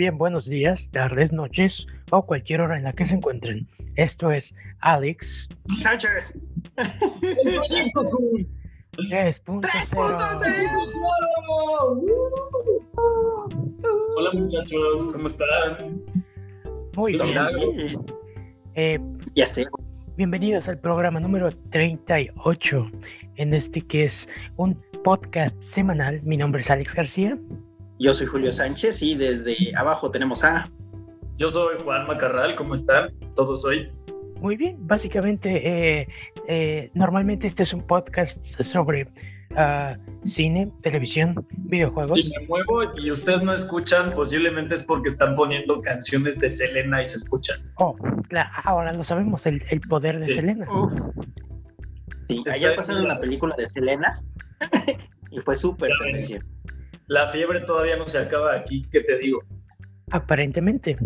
Bien, buenos días, tardes, noches o cualquier hora en la que se encuentren. Esto es Alex Sánchez. 3.0. Hola muchachos, ¿cómo están? Muy bien. Eh, Ya sé. bienvenidos al programa número 38, en este que es un podcast semanal. Mi nombre es Alex García. Yo soy Julio Sánchez y desde abajo tenemos a. Yo soy Juan Macarral, ¿cómo están? Todos hoy. Muy bien, básicamente, eh, eh, normalmente este es un podcast sobre ah, cine, televisión, videojuegos. Si me muevo y ustedes no escuchan, posiblemente es porque están poniendo canciones de Selena y se escuchan. Oh, ahora lo sabemos, el, el poder de Sí. Selena. Uf. Sí, en pasaron la- la película de Selena y fue súper tendencia. La fiebre todavía no se acaba aquí, ¿qué te digo? Aparentemente.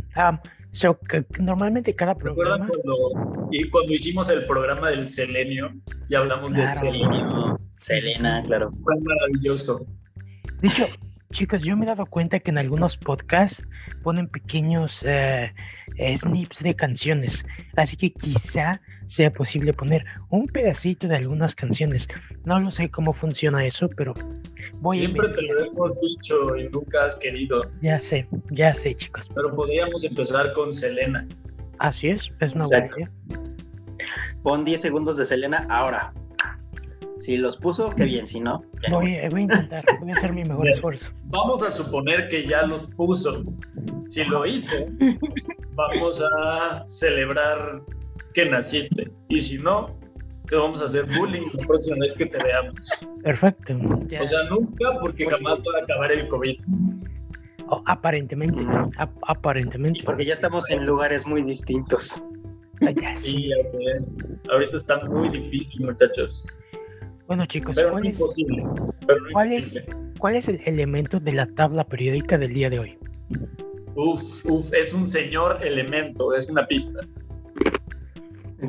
So, que normalmente cada ¿Recuerdan programa. cuando, y cuando hicimos el programa del selenio y hablamos de selenio? Selena, claro. Fue maravilloso. De hecho, chicos, yo me he dado cuenta que en algunos podcasts ponen pequeños eh, eh, snips de canciones. Así que quizá sea posible poner un pedacito de algunas canciones. No lo sé cómo funciona eso, pero voy Siempre a te investigar. lo hemos dicho y nunca has querido, Ya sé, ya sé, chicos. pero podríamos empezar con Selena. Así es, es una buena idea. Pon 10 segundos de Selena ahora. Si los puso, qué bien. Si no. Voy, voy a intentar, voy a hacer mi mejor Bien. esfuerzo. Vamos a suponer que ya los puso. Si lo hizo, vamos a celebrar que naciste. Y si no, te vamos a hacer bullying la próxima vez que te veamos. Perfecto. ya. O sea, nunca, porque jamás va a acabar el COVID. Oh, aparentemente, ap- aparentemente. Porque ya estamos en lugares muy distintos. Ah, ya sí. Ahorita está muy difícil, muchachos. Bueno, chicos, Pero ¿cuál es, imposible. Pero no cuál es- imposible. cuál es el elemento de la tabla periódica del día de hoy? Uf, uf, es un señor elemento, es una pista.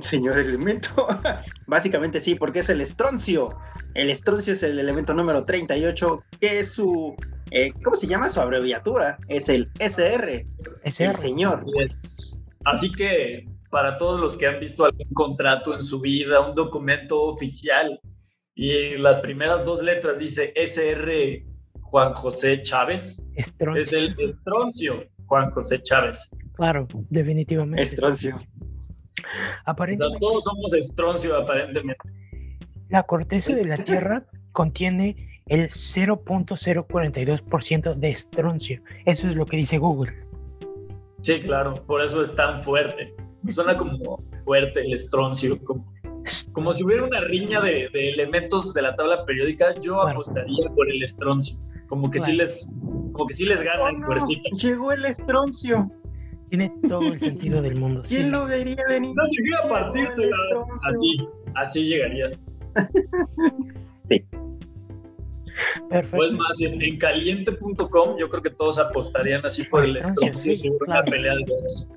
Señor elemento. Básicamente sí, porque es el estroncio. El estroncio es el elemento número 38, que es su. eh, ¿Cómo se llama su abreviatura? Es el SR, el señor. Yes. Así que para todos los que han visto algún contrato en su vida, un documento oficial, y las primeras dos letras dice SR Juan José Chávez, es el estroncio Juan José Chávez. Claro, definitivamente. Estroncio. O sea, Aparentemente, todos somos estroncio aparentemente. la corteza de la Tierra contiene el 0.042% de estroncio. Eso es lo que dice Google. Sí, claro, por eso es tan fuerte. Suena como fuerte el estroncio, como, como si hubiera una riña de, de elementos de la tabla periódica, yo apostaría por el estroncio. Como que sí Claro. les, como que sí les gana Oh, no. Llegó el estroncio. Tiene todo el sentido del mundo. sí. ¿Quién lo vería venir? No llegué a partírselas así, así llegaría. Perfecto. Pues más, en, en caliente.com yo creo que todos apostarían así por el Estroncio, sí, claro. una pelea de box.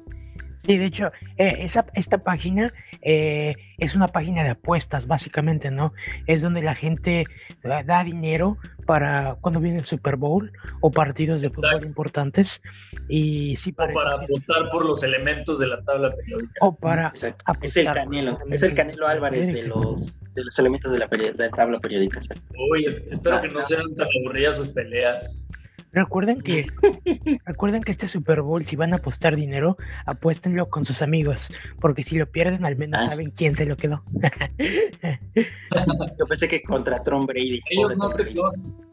Sí, de hecho, eh, esa, esta página eh, es una página de apuestas, básicamente, ¿no? Es donde la gente eh, da dinero para cuando viene el Super Bowl o partidos de fútbol importantes. Y sí, O para para, apostar por los elementos de la tabla periódica. o para Es el Canelo. Es el Canelo Álvarez de los, de los elementos de la, peri- de la tabla periódica. Uy, es- espero que no sean tan aburridas sus peleas. Recuerden que, recuerden que este Super Bowl, si van a apostar dinero, apuéstenlo con sus amigos, porque si lo pierden, al menos Ah. saben quién se lo quedó. Yo pensé que contra Tom Brady. Ellos no Brady.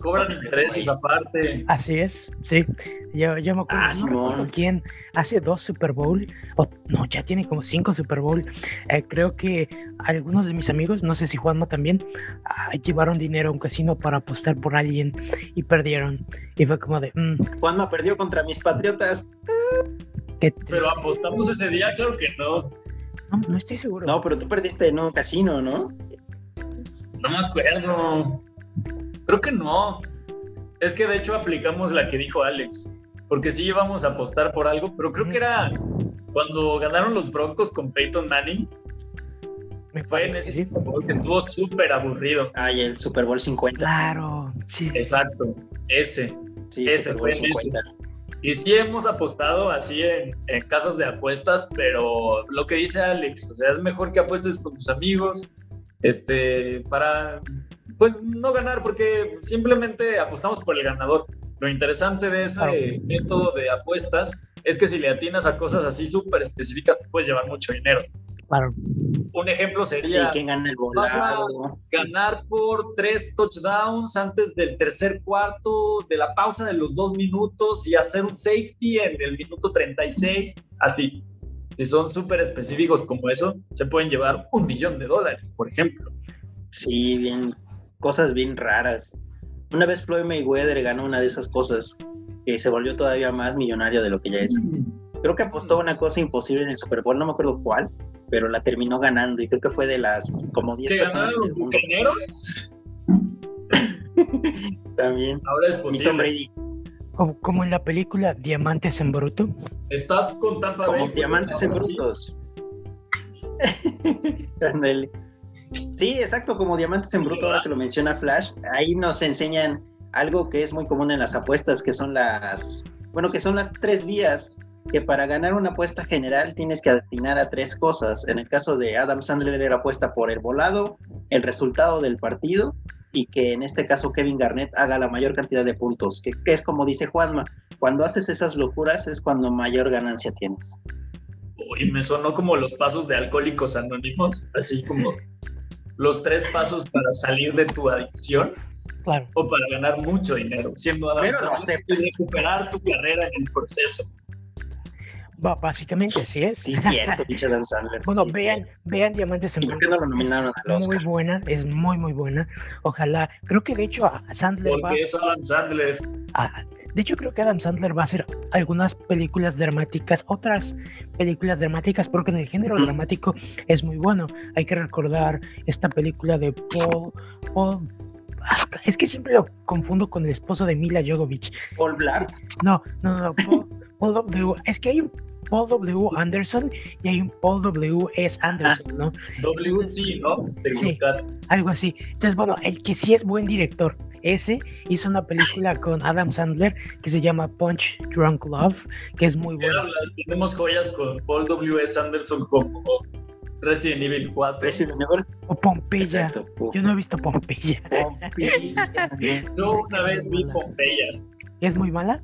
Co- cobran intereses aparte. Así es, sí. Yo, yo me acuerdo, Ah, no quién, hace dos Super Bowl, o no, ya tiene como cinco Super Bowl. eh, creo que algunos de mis amigos, no sé si Juanma también, ah, llevaron dinero a un casino para apostar por alguien y perdieron. Y fue como de, mm, Juanma perdió contra mis patriotas. qué Pero apostamos ese día, claro que no. no, no estoy seguro. No, pero tú perdiste en un casino, ¿no? No me acuerdo. Creo que no. Es que de hecho aplicamos la que dijo Alex. Porque sí íbamos a apostar por algo, pero creo que era cuando ganaron los Broncos con Peyton Manning. Me Fue en ese sí. Super Bowl que estuvo súper aburrido. Ay, el Super Bowl 50. Claro, sí. Exacto. Ese. Sí, ese Super Bowl fue en ese. 50. Y sí hemos apostado así en, en, casas de apuestas, pero lo que dice Alex, o sea, es mejor que apuestes con tus amigos, este, para, pues, no ganar, porque simplemente apostamos por el ganador. Lo interesante de ese método de apuestas es que si le atinas a cosas así súper específicas, te puedes llevar mucho dinero. Claro. Un ejemplo sería. Sí, gana el vas a ganar por tres touchdowns antes del tercer cuarto, de la pausa de los dos minutos y hacer un safety en el minuto 36. Así. Si son súper específicos como eso, se pueden llevar un millón de dólares, por ejemplo. Sí, bien. Cosas bien raras. Una vez Floyd Mayweather ganó una de esas cosas que se volvió todavía más millonario de lo que ya es. Mm. Creo que apostó una cosa imposible en el Super Bowl, no me acuerdo cuál, pero la terminó ganando y creo que fue de las como 10 personas en el mundo. También. Ahora es posible. Como, en la película Diamantes en Bruto. Estás con Tampa Como Diamantes en Brutos. sí, exacto, como Diamantes en Bruto, ahora que lo menciona Flash. Ahí nos enseñan algo que es muy común en las apuestas, que son las, bueno, que son las tres vías que para ganar una apuesta general tienes que atinar a tres cosas. En el caso de Adam Sandler era apuesta por el volado, el resultado del partido y que en este caso Kevin Garnett haga la mayor cantidad de puntos, que, es como dice Juanma, cuando haces esas locuras es cuando mayor ganancia tienes. Y me sonó como los pasos de alcohólicos anónimos, así como los tres pasos para salir de tu adicción. Claro. O para ganar mucho dinero, siendo Adam Sandler y recuperar tu carrera en el proceso básicamente así es. Sí, cierto, pinche Adam Sandler. Bueno, vean, vean Diamantes en ¿Y por qué no lo nominaron al Oscar? Muy buena, es muy, muy buena. Ojalá, creo que de hecho a Sandler ¿Por qué es Adam Sandler? De hecho, creo que Adam Sandler va a hacer algunas películas dramáticas, otras películas dramáticas, porque en el género dramático es muy bueno. Hay que recordar esta película de Paul, Paul es que siempre lo confundo con el esposo de Mila Jovovich. Paul Blart. No, no, no, Paul, Paul Es que hay un Paul W. Anderson y hay un Paul W. S. Anderson, ¿no? W. Sí, ¿no? Sí, algo así. Entonces, bueno, el que sí es buen director, ese hizo una película con Adam Sandler que se llama Punch Drunk Love, que es muy buena. Tenemos joyas con Paul W. S. Anderson como Resident Evil 4. Resident Evil. O Pompeya. Yo no he visto Pompeya. Pompeya. Yo una vez vi Pompeya. ¿Es muy mala?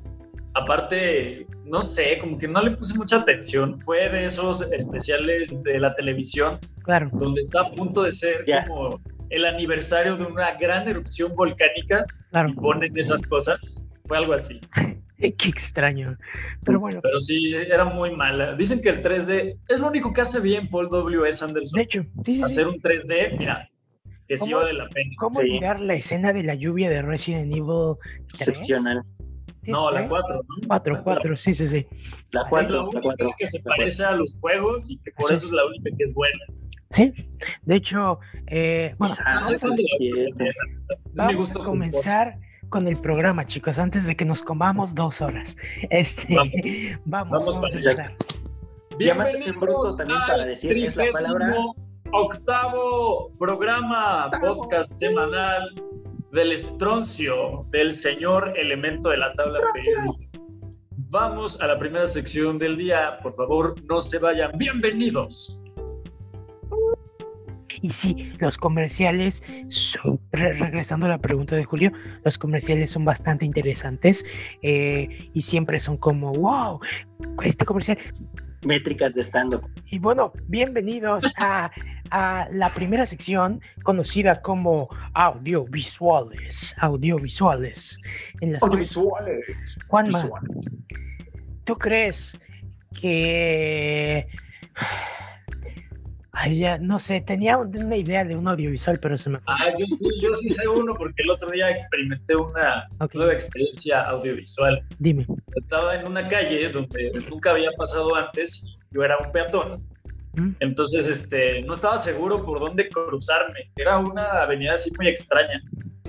aparte, no sé, como que no le puse mucha atención. Fue de esos especiales de la televisión. Claro. Donde está a punto de ser como el aniversario de una gran erupción volcánica. Claro. Y ponen esas cosas. Fue algo así. Qué extraño. Pero bueno. Pero sí, era muy mala. Dicen que el 3D es lo único que hace bien Paul W.S. Anderson. De hecho, hacer un 3D, mira, que sí vale la pena. ¿Cómo mirar la escena de la lluvia de Resident Evil? Excepcional no, la 4, ¿no? 4, 4, sí, sí, sí. La 4, la 4. que se parece a los juegos y que por eso es la única que es buena. Sí, de hecho, eh, bueno, vamos, a comenzar con el programa, chicos, antes de que nos comamos dos horas. Este, vamos, vamos, vamos a empezar. Diamantes en bruto también para decir es la palabra octavo programa, podcast semanal del estroncio del señor elemento de la tabla periódica. Vamos a la primera sección del día. Por favor, no se vayan. Bienvenidos. Y sí, los comerciales, son, regresando a la pregunta de Julio, los comerciales son bastante interesantes eh, y siempre son como, wow, este comercial. Métricas de stand-up. Y bueno, bienvenidos a a la primera sección conocida como audiovisuales. Audiovisuales. En las audiovisuales. Juanma, ¿tú crees que... Ay, ya, no sé, tenía una idea de un audiovisual, pero se me... Ah, yo, yo hice uno porque el otro día experimenté una nueva experiencia audiovisual. Dime. Estaba en una calle donde nunca había pasado antes, yo era un peatón, entonces, este, no estaba seguro por dónde cruzarme. Era una avenida así muy extraña.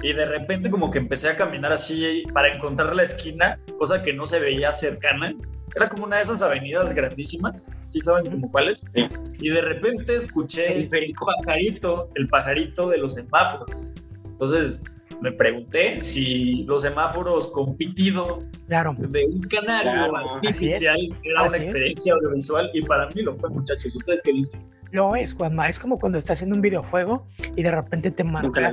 Y de repente como que empecé a caminar así para encontrar la esquina, cosa que no se veía cercana. Era como una de esas avenidas grandísimas, ¿sí saben como cuáles? Y de repente escuché el pajarito, el pajarito de los semáforos. Entonces me pregunté si los semáforos con pitido claro. de un canal artificial era una experiencia audiovisual y para mí lo fue, muchachos. ¿Ustedes qué dicen? Lo es, Juanma. Es como cuando estás haciendo un videojuego y de repente te marca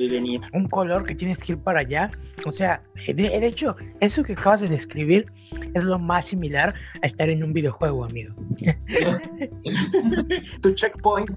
un color que tienes que ir para allá. O sea, de, hecho, eso que acabas de describir es lo más similar a estar en un videojuego, amigo. tu checkpoint.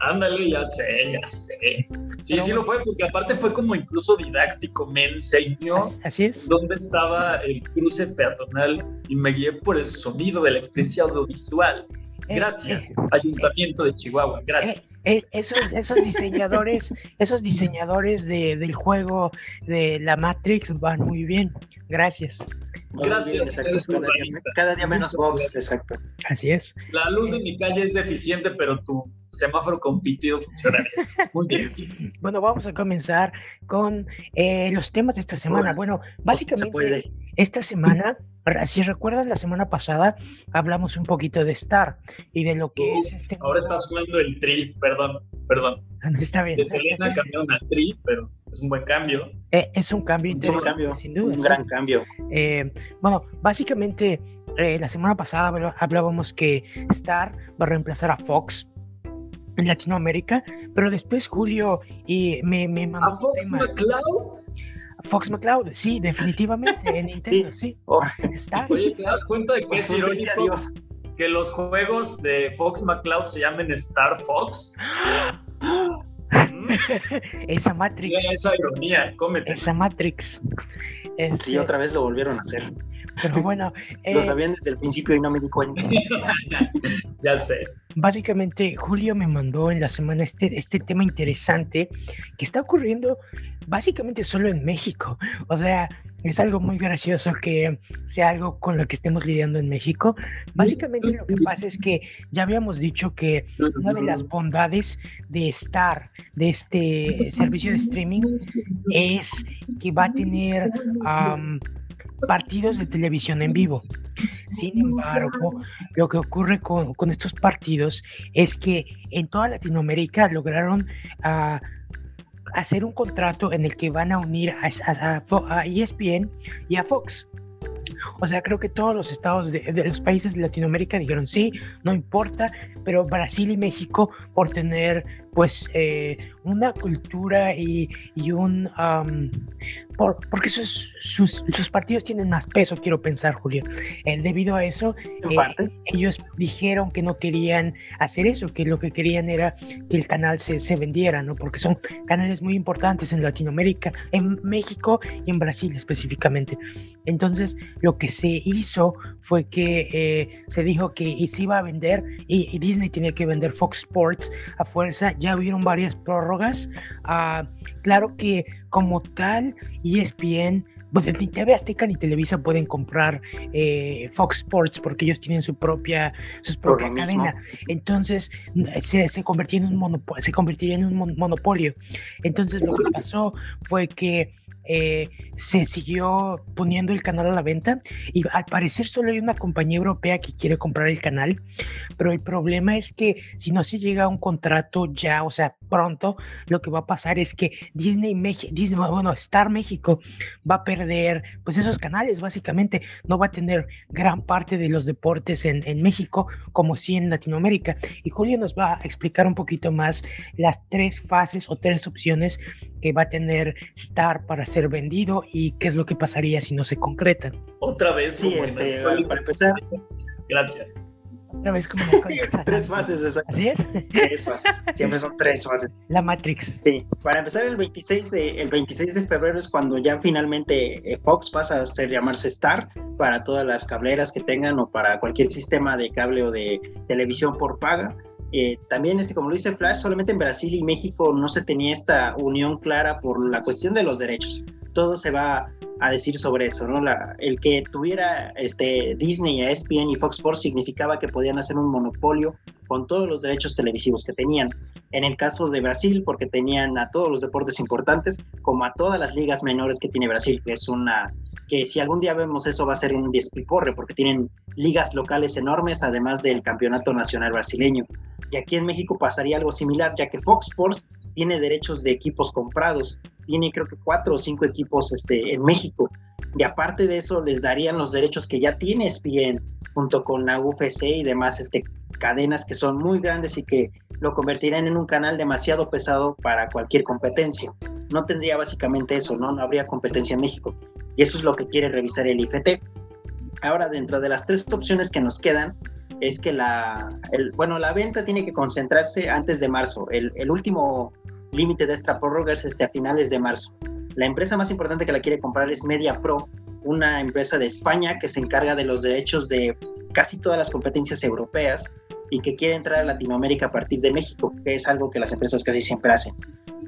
Ándale, ya sé, ya sé. Sí, sí lo fue, porque aparte fue como incluso didáctico, me enseñó Así es. dónde estaba el cruce peatonal y me guié por el sonido de la experiencia audiovisual. Eh, gracias, eh, Ayuntamiento de Chihuahua, gracias. Eh, esos, esos diseñadores, esos diseñadores de, del juego de la Matrix van muy bien. Gracias. Gracias. cada, día, menos box, exacto. Así es. La luz de mi calle es deficiente, pero tu semáforo compitido funciona Muy bien. Bueno, vamos a comenzar con los temas de esta semana. Bueno, básicamente esta semana si recuerdan la semana pasada hablamos un poquito de Star y de lo que es este ahora está sonando el tri perdón perdón está bien de Selena cambiaron a tri pero es un buen cambio eh, es un cambio interesante, un cambio sin duda un gran cambio eh, bueno básicamente eh, la semana pasada hablábamos que Star va a reemplazar a Fox en Latinoamérica, pero después Julio y me, me mandó ¿A Fox McCloud? Fox McCloud, sí, definitivamente, en Nintendo, sí. Oh. Oye, ¿te das cuenta de que es irónico que los juegos de Fox McCloud se llamen Star Fox? Esa Matrix. Esa ironía, cómete. Esa Matrix. Sí, este otra vez lo volvieron a hacer. Pero bueno. Lo eh, sabían desde el principio y no me di cuenta. ya sé. Básicamente, Julio me mandó en la semana este, este tema interesante que está ocurriendo básicamente solo en México. O sea, es algo muy gracioso que sea algo con lo que estemos lidiando en México. Básicamente lo que pasa es que ya habíamos dicho que una de las bondades de estar de este servicio de streaming es que va a tener partidos de televisión en vivo. Sin embargo, lo que ocurre con, estos partidos es que en toda Latinoamérica lograron uh, hacer un contrato en el que van a unir a, a, ESPN y a Fox. O sea, creo que todos los estados de, los países de Latinoamérica dijeron sí, no importa, pero Brasil y México por tener pues eh, una cultura y, y un porque sus, sus, sus, partidos tienen más peso, quiero pensar, Julio. Eh, debido a eso, eh, ellos dijeron que no querían hacer eso, que lo que querían era que el canal se, se, vendiera, ¿no? Porque son canales muy importantes en Latinoamérica, en México y en Brasil específicamente. Entonces, lo que se hizo fue que eh, se dijo que se iba a vender y, Disney tenía que vender Fox Sports a fuerza. Ya hubieron varias prórrogas. Ah, claro que como tal, ESPN, pues ni TV Azteca ni Televisa pueden comprar eh, Fox Sports porque ellos tienen su propia, su propia cadena. Entonces se, se, convirtió en un monopolio, se convertiría en un monopolio. Entonces lo que pasó fue que eh, se siguió poniendo el canal a la venta y al parecer solo hay una compañía europea que quiere comprar el canal, pero el problema es que si no se llega a un contrato ya, o sea, pronto, lo que va a pasar es que Disney, Disney bueno, Star México va a perder pues esos canales, básicamente, no va a tener gran parte de los deportes en, en México como si en Latinoamérica. Y Julio nos va a explicar un poquito más las tres fases o tres opciones que va a tener Star para ser vendido y qué es lo que pasaría si no se concretan. Otra vez, sí, este, para empezar. Gracias. Otra vez como tres fases, exacto. ¿Así es? Tres fases. Siempre son tres fases. La Matrix. Sí. Para empezar, el 26 de, el 26 de febrero es cuando ya finalmente eh, Fox pasa a ser llamarse Star para todas las cableras que tengan o para cualquier sistema de cable o de televisión por paga. Eh, también, este, como lo dice Flash, solamente en Brasil y México no se tenía esta unión clara por la cuestión de los derechos. Todo se va a decir sobre eso, ¿no? El que tuviera este, Disney, ESPN y Fox Sports significaba que podían hacer un monopolio con todos los derechos televisivos que tenían. En el caso de Brasil, porque tenían a todos los deportes importantes, como a todas las ligas menores que tiene Brasil, que es una que si algún día vemos eso va a ser un despiporre, porque tienen ligas locales enormes, además del campeonato nacional brasileño. Y aquí en México pasaría algo similar, ya que Fox Sports tiene derechos de equipos comprados, tiene creo que cuatro o cinco equipos este, en México. Y aparte de eso, les darían los derechos que ya tiene ESPN, junto con la UFC y demás este, cadenas que son muy grandes y que lo convertirían en un canal demasiado pesado para cualquier competencia. No tendría básicamente eso, ¿no? No habría competencia en México. Y eso es lo que quiere revisar el IFT. Ahora, dentro de las tres opciones que nos quedan, es que la, el, bueno, la venta tiene que concentrarse antes de marzo. El, el último límite de esta prórroga es este, a finales de marzo. La empresa más importante que la quiere comprar es Media Pro, una empresa de España que se encarga de los derechos de casi todas las competencias europeas y que quiere entrar a Latinoamérica a partir de México, que es algo que las empresas casi siempre hacen.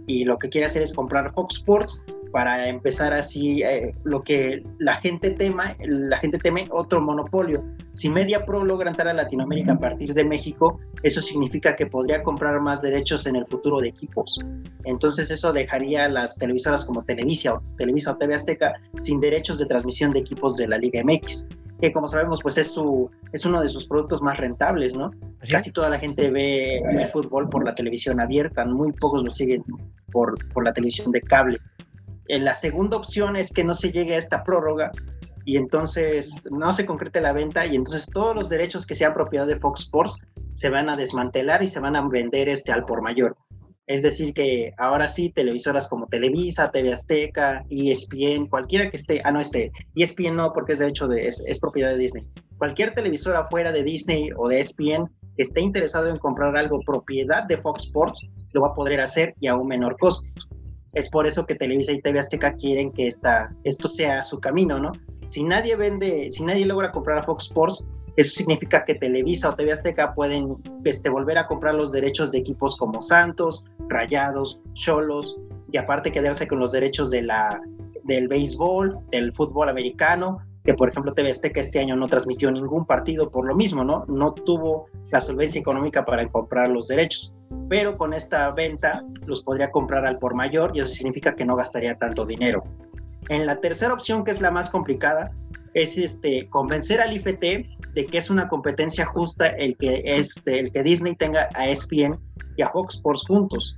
Y lo que quiere hacer es comprar Fox Sports para empezar así eh, lo que la gente tema, la gente teme otro monopolio. Si Media Pro logra entrar a Latinoamérica a partir de México, eso significa que podría comprar más derechos en el futuro de equipos. Entonces eso dejaría a las televisoras como Televisa o Televisa o TV Azteca sin derechos de transmisión de equipos de la Liga MX, que como sabemos pues es su es uno de sus productos más rentables, ¿no? Casi toda la gente ve el fútbol por la televisión abierta, muy pocos lo siguen por, por la televisión de cable. Eh, la segunda opción es que no se llegue a esta prórroga y entonces no se concrete la venta y entonces todos los derechos que sean propiedad de Fox Sports se van a desmantelar y se van a vender este al por mayor. Es decir, que ahora sí, televisoras como Televisa, TV Azteca, ESPN, cualquiera que esté, ah, no, este, ESPN no, porque es derecho de, es, es propiedad de Disney. Cualquier televisora fuera de Disney o de ESPN que esté interesado en comprar algo propiedad de Fox Sports, lo va a poder hacer y a un menor costo. Es por eso que Televisa y TV Azteca quieren que esta, esto sea su camino, ¿no? Si nadie vende, si nadie logra comprar a Fox Sports, eso significa que Televisa o TV Azteca pueden este, volver a comprar los derechos de equipos como Santos, Rayados, Cholos, y aparte quedarse con los derechos de la, del béisbol, del fútbol americano, que por ejemplo TV Azteca este año no transmitió ningún partido por lo mismo, ¿no? No tuvo la solvencia económica para comprar los derechos pero con esta venta los podría comprar al por mayor y eso significa que no gastaría tanto dinero. En la tercera opción, que es la más complicada, es este, convencer al IFT de que es una competencia justa el que, este, el que Disney tenga a ESPN y a Fox Sports juntos.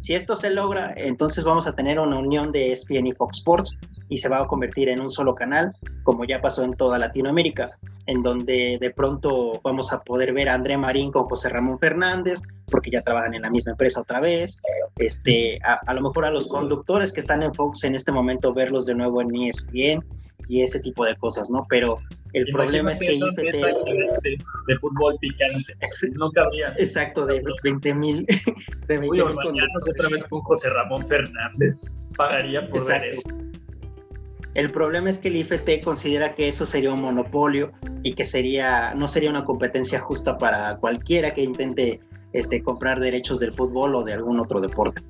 Si esto se logra, entonces vamos a tener una unión de ESPN y Fox Sports y se va a convertir en un solo canal, como ya pasó en toda Latinoamérica, en donde de pronto vamos a poder ver a André Marín con José Ramón Fernández, porque ya trabajan en la misma empresa otra vez, este, a, lo mejor a los conductores que están en Fox en este momento verlos de nuevo en ESPN y ese tipo de cosas, ¿no? Pero el problema es que IFT... De, de, fútbol picante, no. Exacto, de 20 mil. Uy, otra vez con José Ramón Fernández. Pagaría por ver eso. El problema es que el IFT considera que eso sería un monopolio y que sería no sería una competencia justa para cualquiera que intente este, comprar derechos del fútbol o de algún otro deporte.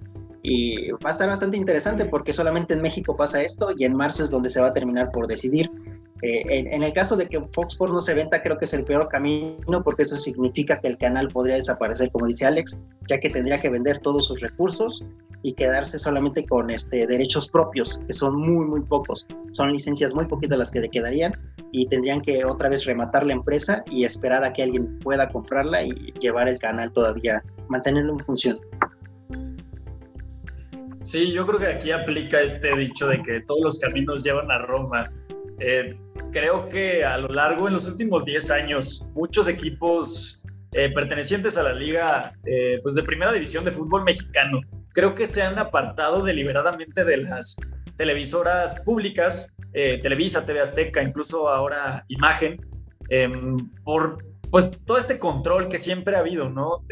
Y va a estar bastante interesante porque solamente en México pasa esto y en marzo es donde se va a terminar por decidir. Eh, en, el caso de que Fox Sports no se venta, creo que es el peor camino porque eso significa que el canal podría desaparecer, como dice Alex, ya que tendría que vender todos sus recursos y quedarse solamente con este, derechos propios, que son muy, muy pocos. Son licencias muy poquitas las que le quedarían y tendrían que otra vez rematar la empresa y esperar a que alguien pueda comprarla y llevar el canal todavía, mantenerlo en función. Sí, yo creo que aquí aplica este dicho de que todos los caminos llevan a Roma. Eh, creo que a lo largo, en los últimos 10 años, muchos equipos eh, pertenecientes a la liga eh, pues de primera división de fútbol mexicano, creo que se han apartado deliberadamente de las televisoras públicas, Televisa, TV Azteca, incluso ahora Imagen, em, por pues todo este control que siempre ha habido, ¿no?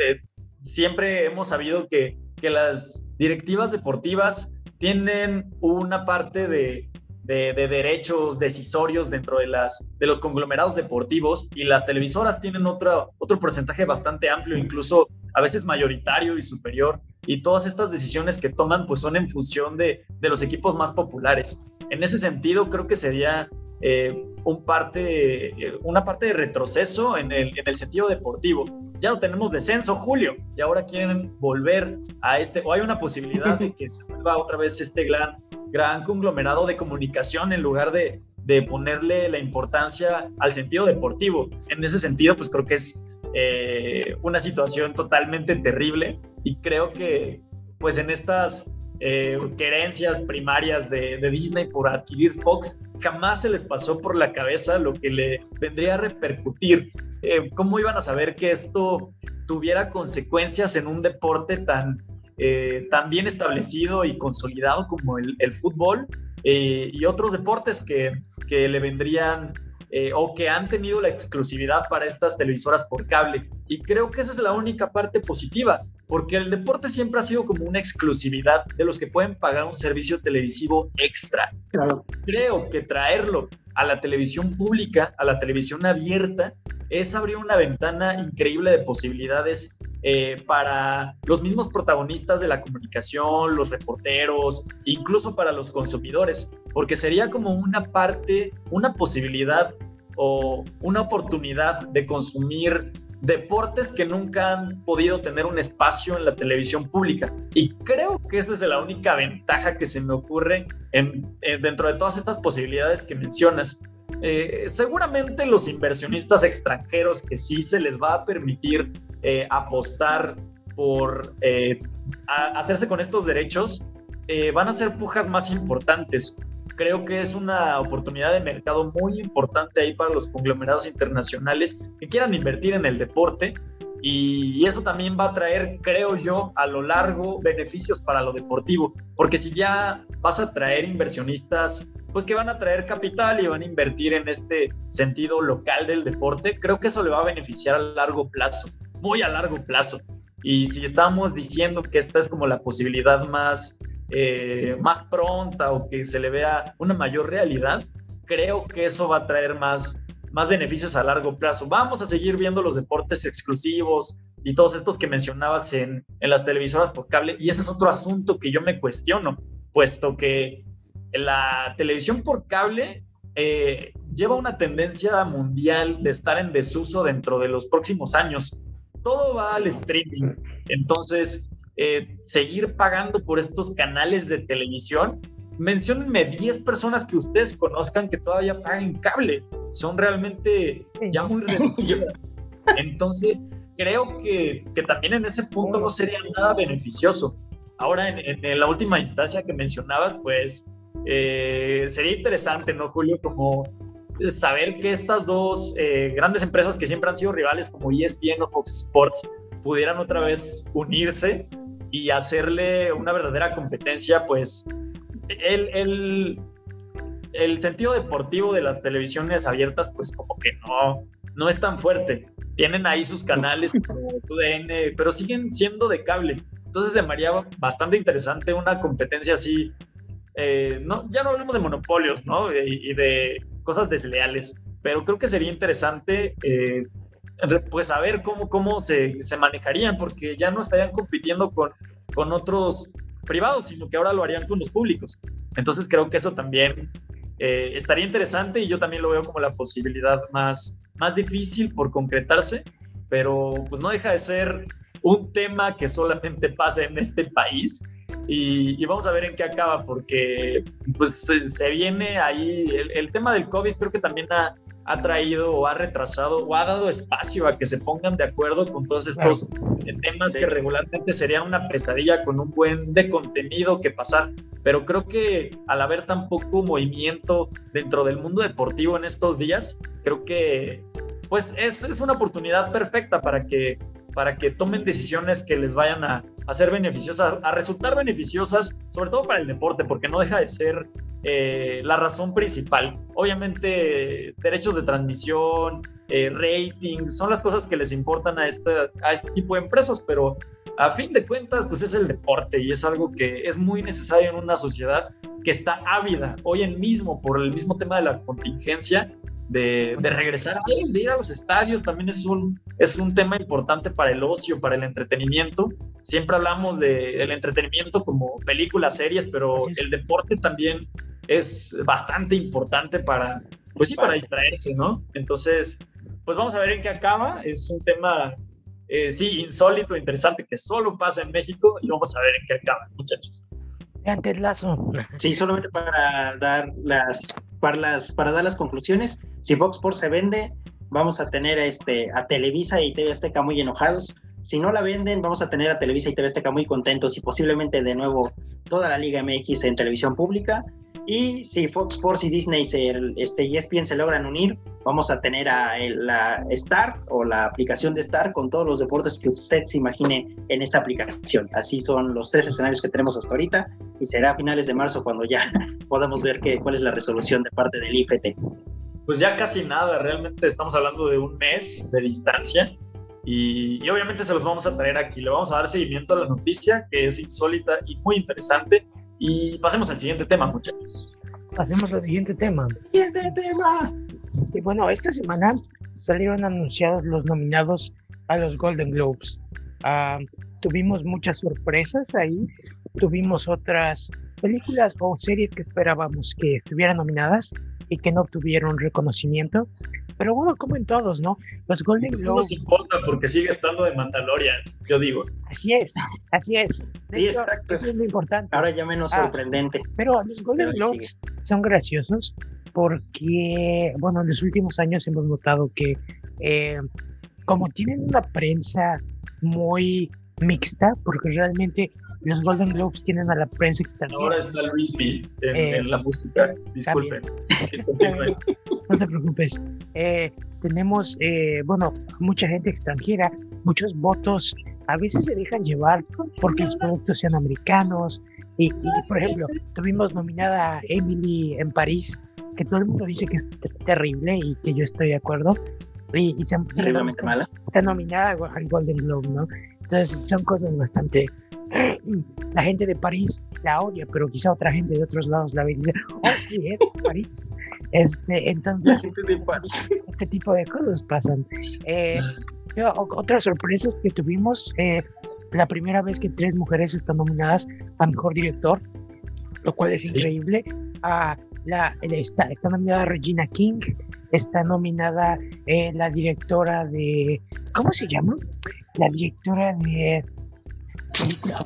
siempre hemos sabido que que las directivas deportivas tienen una parte de, derechos decisorios dentro de, las, de los conglomerados deportivos y las televisoras tienen otro, otro porcentaje bastante amplio, incluso a veces mayoritario y superior. Y todas estas decisiones que toman pues son en función de, los equipos más populares. En ese sentido, creo que sería eh, un parte, eh, una parte de retroceso en el, en el sentido deportivo. Ya no tenemos descenso, Julio, y ahora quieren volver a este, o hay una posibilidad de que se vuelva otra vez este gran, gran conglomerado de comunicación en lugar de, de ponerle la importancia al sentido deportivo. En ese sentido, pues creo que es eh, una situación totalmente terrible y creo que pues en estas eh, querencias primarias de, Disney por adquirir Fox, jamás se les pasó por la cabeza lo que le vendría a repercutir. Eh, ¿Cómo iban a saber que esto tuviera consecuencias en un deporte tan, eh, bien establecido y consolidado como el, fútbol y otros deportes que, que le vendrían eh, o que han tenido la exclusividad para estas televisoras por cable. Y creo que esa es la única parte positiva, porque el deporte siempre ha sido como una exclusividad de los que pueden pagar un servicio televisivo extra. Creo que traerlo a la televisión pública, a la televisión abierta, es abrir una ventana increíble de posibilidades eh, para los mismos protagonistas de la comunicación, los reporteros, incluso para los consumidores, porque sería como una parte, una posibilidad o una oportunidad de consumir deportes que nunca han podido tener un espacio en la televisión pública. Y creo que esa es la única ventaja que se me ocurre en, eh, dentro de todas estas posibilidades que mencionas. Eh, seguramente los inversionistas extranjeros que sí se les va a permitir eh, apostar por eh, hacerse con estos derechos, van a ser pujas más importantes. Creo que es una oportunidad de mercado muy importante ahí para los conglomerados internacionales que quieran invertir en el deporte y eso también va a traer, creo yo, a lo largo beneficios para lo deportivo, porque si ya vas a traer inversionistas pues que van a traer capital y van a invertir en este sentido local del deporte, creo que eso le va a beneficiar a largo plazo, muy a largo plazo. Y si estamos diciendo que esta es como la posibilidad más, eh, más pronta o que se le vea una mayor realidad, creo que eso va a traer más, más beneficios a largo plazo. Vamos a seguir viendo los deportes exclusivos y todos estos que mencionabas en, en las televisoras por cable. Y ese es otro asunto que yo me cuestiono, puesto que la televisión por cable eh, lleva una tendencia mundial de estar en desuso dentro de los próximos años. Todo va al streaming. Entonces, eh, seguir pagando por estos canales de televisión, menciónenme 10 personas que ustedes conozcan que todavía pagan cable. Son realmente ya muy reducidas. Entonces, creo que, que, también en ese punto no sería nada beneficioso. Ahora, en, en la última instancia que mencionabas, pues eh, sería interesante, ¿no, Julio? Como saber que estas dos eh, grandes empresas que siempre han sido rivales, como ESPN o Fox Sports, pudieran otra vez unirse y hacerle una verdadera competencia, pues el, el, sentido deportivo de las televisiones abiertas, pues como que no, no es tan fuerte. Tienen ahí sus canales como TUDN, pero siguen siendo de cable. Entonces se me bastante interesante una competencia así eh, no, ya no hablemos de monopolios, ¿no? Y, de cosas desleales, pero creo que sería interesante, eh, pues, saber cómo, cómo se, se, manejarían, porque ya no estarían compitiendo con, con otros privados, sino que ahora lo harían con los públicos. Entonces creo que eso también eh, estaría interesante y yo también lo veo como la posibilidad más, más difícil por concretarse, pero pues no deja de ser un tema que solamente pasa en este país y, vamos a ver en qué acaba, porque pues se, viene ahí, el, tema del COVID creo que también ha, ha, traído o ha retrasado o ha dado espacio a que se pongan de acuerdo con todos estos temas que regularmente sería una pesadilla con un buen de contenido que pasar. Pero creo que al haber tan poco movimiento dentro del mundo deportivo en estos días, creo que pues es, es una oportunidad perfecta para que para que tomen decisiones que les vayan a, a ser beneficiosas, a resultar beneficiosas, sobre todo para el deporte, porque no deja de ser eh, la razón principal. Obviamente, derechos de transmisión, eh, rating, son las cosas que les importan a este, a este tipo de empresas, pero a fin de cuentas, pues es el deporte y es algo que es muy necesario en una sociedad que está ávida hoy en mismo por el mismo tema de la contingencia de, regresar a de ir a los estadios, también es un, es un tema importante para el ocio, para el entretenimiento. Siempre hablamos del entretenimiento como películas, series, pero el deporte también es bastante importante para, pues sí, para distraerse, ¿no? Entonces, pues vamos a ver en qué acaba. Es un tema, eh, sí, insólito, interesante, que solo pasa en México y vamos a ver en qué acaba, muchachos. Antes lazo. Sí, solamente para dar las para las para dar las conclusiones, si Fox Sports se vende, vamos a tener este a Televisa y TV Azteca muy enojados. Si no la venden, vamos a tener a Televisa y TV Azteca muy contentos y posiblemente de nuevo toda la Liga MX en televisión pública. Y si Fox Sports y Disney se, este, y ESPN se logran unir, vamos a tener a la Star o la aplicación de Star con todos los deportes que usted se imagine en esa aplicación. Así son los tres escenarios que tenemos hasta ahorita y será a finales de marzo cuando ya podamos ver qué, cuál es la resolución de parte del IFT. Pues ya casi nada, realmente estamos hablando de un mes de distancia y, y obviamente se los vamos a traer aquí. Le vamos a dar seguimiento a la noticia que es insólita y muy interesante y pasemos al siguiente tema, muchachos. Pasemos al siguiente tema. Siguiente tema. Y bueno, esta semana salieron anunciados los nominados a los Golden Globes. Ah, tuvimos muchas sorpresas ahí. Tuvimos otras películas o series que esperábamos que estuvieran nominadas y que no obtuvieron reconocimiento. Pero bueno, como en todos, ¿no? Los Golden Globes. No nos importa porque sigue estando de Mandalorian, yo digo. Así es, así es. sí, exacto. Eso es lo importante. Ahora ya menos ah, sorprendente. Pero los Golden Globes son graciosos porque, bueno, en los últimos años hemos notado que eh, como tienen una prensa muy mixta, porque realmente los Golden Globes tienen a la prensa extranjera. Ahora está Luis B en, eh, la música, disculpen. no te preocupes. Eh, tenemos, eh, bueno, mucha gente extranjera, muchos votos, a veces se dejan llevar porque los productos sean americanos. Y, por ejemplo, tuvimos nominada a Emily en París, que todo el mundo dice que es terrible y que yo estoy de acuerdo. Y, y se, Terriblemente mala. Está nominada al Golden Globe, ¿no? Entonces son cosas bastante la gente de París la odia, pero quizá otra gente de otros lados la ve y dice, oh, sí, es París. Este, entonces, este tipo de cosas pasan. Eh, otras sorpresas que tuvimos, eh, la primera vez que tres mujeres están nominadas a Mejor Director, lo cual es increíble. a la, está, está nominada Regina King, está nominada eh, la directora de, ¿cómo se llama? La directora de película.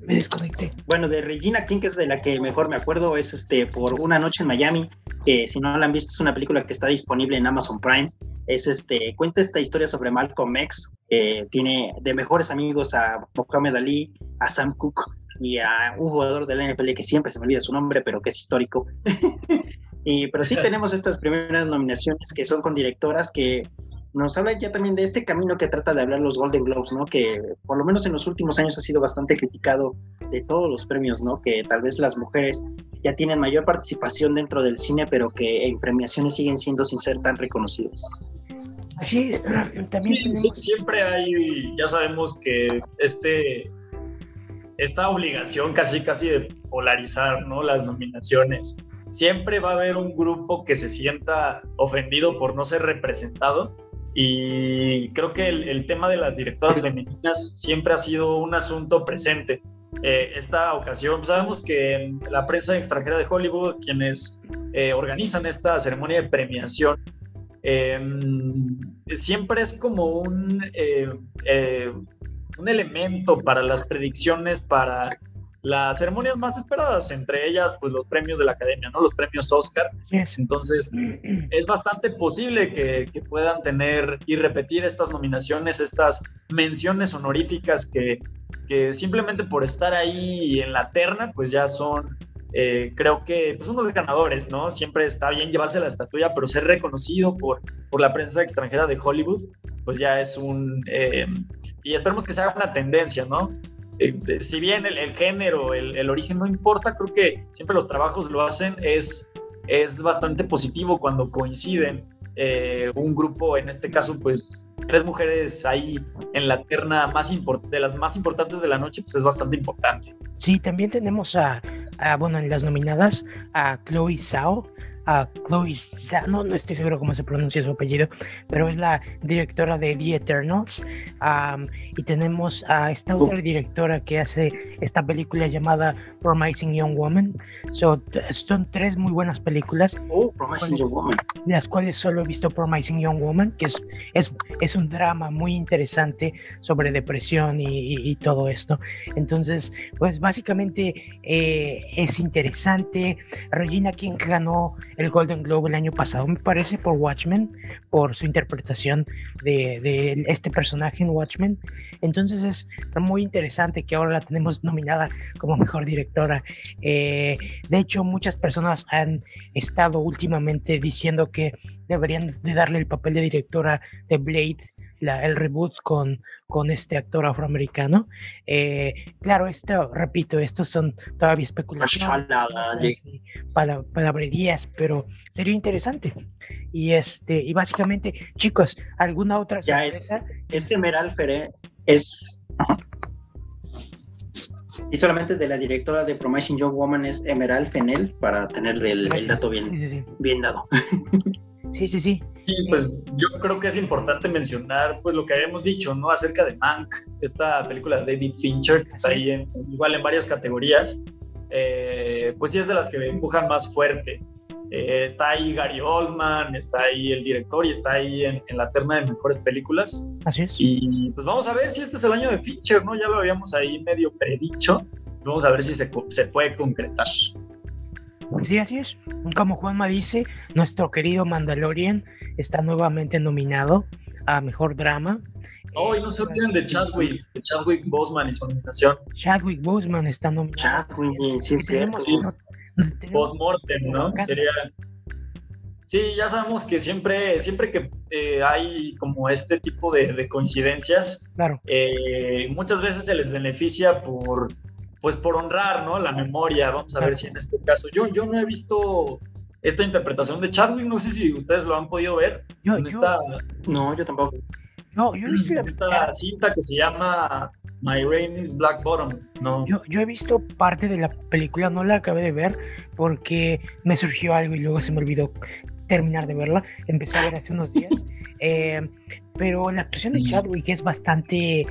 Me desconecté. Bueno, de Regina King, que es de la que mejor me acuerdo, es este por Una Noche en Miami, que si no la han visto es una película que está disponible en Amazon Prime. Es este, cuenta esta historia sobre Malcolm X, que tiene de mejores amigos a Mohamed Ali, a Sam Cooke y a un jugador del NFL que siempre se me olvida su nombre, pero que es histórico. y, pero sí tenemos estas primeras nominaciones que son con directoras que nos habla ya también de este camino que trata de hablar los Golden Globes, ¿no? Que por lo menos en los últimos años ha sido bastante criticado de todos los premios, ¿no? Que tal vez las mujeres ya tienen mayor participación dentro del cine, pero que en premiaciones siguen siendo sin ser tan reconocidas. Sí, también siempre hay, ya sabemos que este esta obligación casi casi de polarizar, ¿no? Las nominaciones. Siempre va a haber un grupo que se sienta ofendido por no ser representado y creo que el, tema de las directoras femeninas siempre ha sido un asunto presente. Eh, esta ocasión, pues, sabemos que la prensa extranjera de Hollywood, quienes eh, organizan esta ceremonia de premiación, em, siempre es como un, eh, un elemento para las predicciones, para las ceremonias más esperadas, entre ellas pues los premios de la academia, ¿no? Los premios Oscar. Entonces es bastante posible que, puedan tener y repetir estas nominaciones, estas menciones honoríficas que, que simplemente por estar ahí en la terna pues ya son eh, creo que pues unos ganadores, ¿no? Siempre está bien llevarse la estatuilla, pero ser reconocido por, por la prensa extranjera de Hollywood, pues ya es un... Eh, y esperemos que se haga una tendencia, ¿no? Eh, si bien el, género, el, origen no importa, creo que siempre los trabajos lo hacen, es, es bastante positivo cuando coinciden eh, un grupo, en este caso, pues tres mujeres ahí en la terna más de las más importantes de la noche, pues es bastante importante. Sí, también tenemos a, bueno, en las nominadas a Chloe Zhao, a Chloe Zhao, no estoy seguro cómo se pronuncia su apellido, pero es la directora de The Eternals. y tenemos a esta otra directora que hace esta película llamada Promising Young Woman. son tres muy buenas películas. Oh, Promising Young Woman. De las cuales solo he visto Promising Young Woman, que es, es, es un drama muy interesante sobre depresión y, todo esto. Entonces, pues básicamente eh, es interesante. Regina King ganó el Golden Globe el año pasado, me parece, por Watchmen, por su interpretación de, de este personaje en Watchmen. Entonces es muy interesante que ahora la tenemos nominada como mejor directora. Eh, de hecho, muchas personas han estado últimamente diciendo que deberían de darle el papel de directora de Blade el reboot con, con este actor afroamericano. Eh, claro, esto, repito, estos son todavía especulaciones, para, palabrerías, pero sería interesante. Y este, y básicamente, chicos, ¿alguna otra ya Es, es Emerald Feré, es y solamente de la directora de Promising Young Woman es Emerald Fennel para tener el, dato bien, bien dado. Sí, sí, sí. Y pues yo creo que es importante mencionar pues lo que habíamos dicho, ¿no? Acerca de Mank, esta película de David Fincher, que está ahí en, igual en varias categorías, eh, pues sí es de las que empujan más fuerte. Eh, está ahí Gary Oldman, está ahí el director y está ahí en, la terna de mejores películas. Así es. Y pues vamos a ver si este es el año de Fincher, ¿no? Ya lo habíamos ahí medio predicho. Vamos a ver si se, se puede concretar. Sí, así es. Como Juanma dice, nuestro querido Mandalorian está nuevamente nominado a Mejor Drama. Oh, y no se olviden de Chadwick, de Chadwick Boseman y su nominación. Chadwick Boseman está nominado. Chadwick, sí, es cierto. Postmortem, ¿no? Sería... Sí, ya sabemos que siempre, siempre que eh, hay como este tipo de, coincidencias, claro. Eh, muchas veces se les beneficia por pues por honrar, ¿no? La memoria. Vamos a ver si en este caso. Yo, yo no he visto esta interpretación de Chadwick, no sé si ustedes lo han podido ver. Yo, No, yo tampoco. No, yo he visto esta cinta que se llama My Rain is Black Bottom. No. Yo, yo he visto parte de la película, no la acabé de ver porque me surgió algo y luego se me olvidó terminar de verla. Empecé a ver hace unos días. Eh, pero la actuación de Chadwick es bastante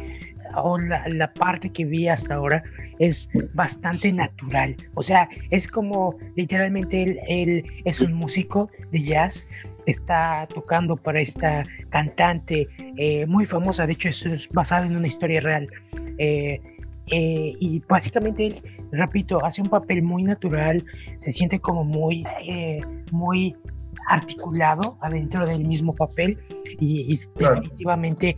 o la, parte que vi hasta ahora es bastante natural. O sea, es como literalmente él, es un músico de jazz, está tocando para esta cantante eh, muy famosa, de hecho es basado en una historia real. Eh, eh, y básicamente él, repito, hace un papel muy natural, se siente como muy, muy articulado adentro del mismo papel y, definitivamente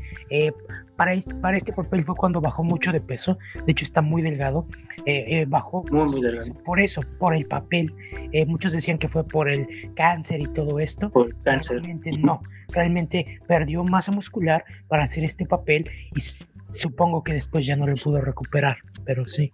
para, para este papel fue cuando bajó mucho de peso, de hecho está muy delgado, eh, eh, bajó muy, muy delgado. por eso, por el papel. Eh, muchos decían que fue por el cáncer y todo esto. Por el cáncer. Realmente no, realmente perdió masa muscular para hacer este papel y supongo que después ya no lo pudo recuperar, pero sí.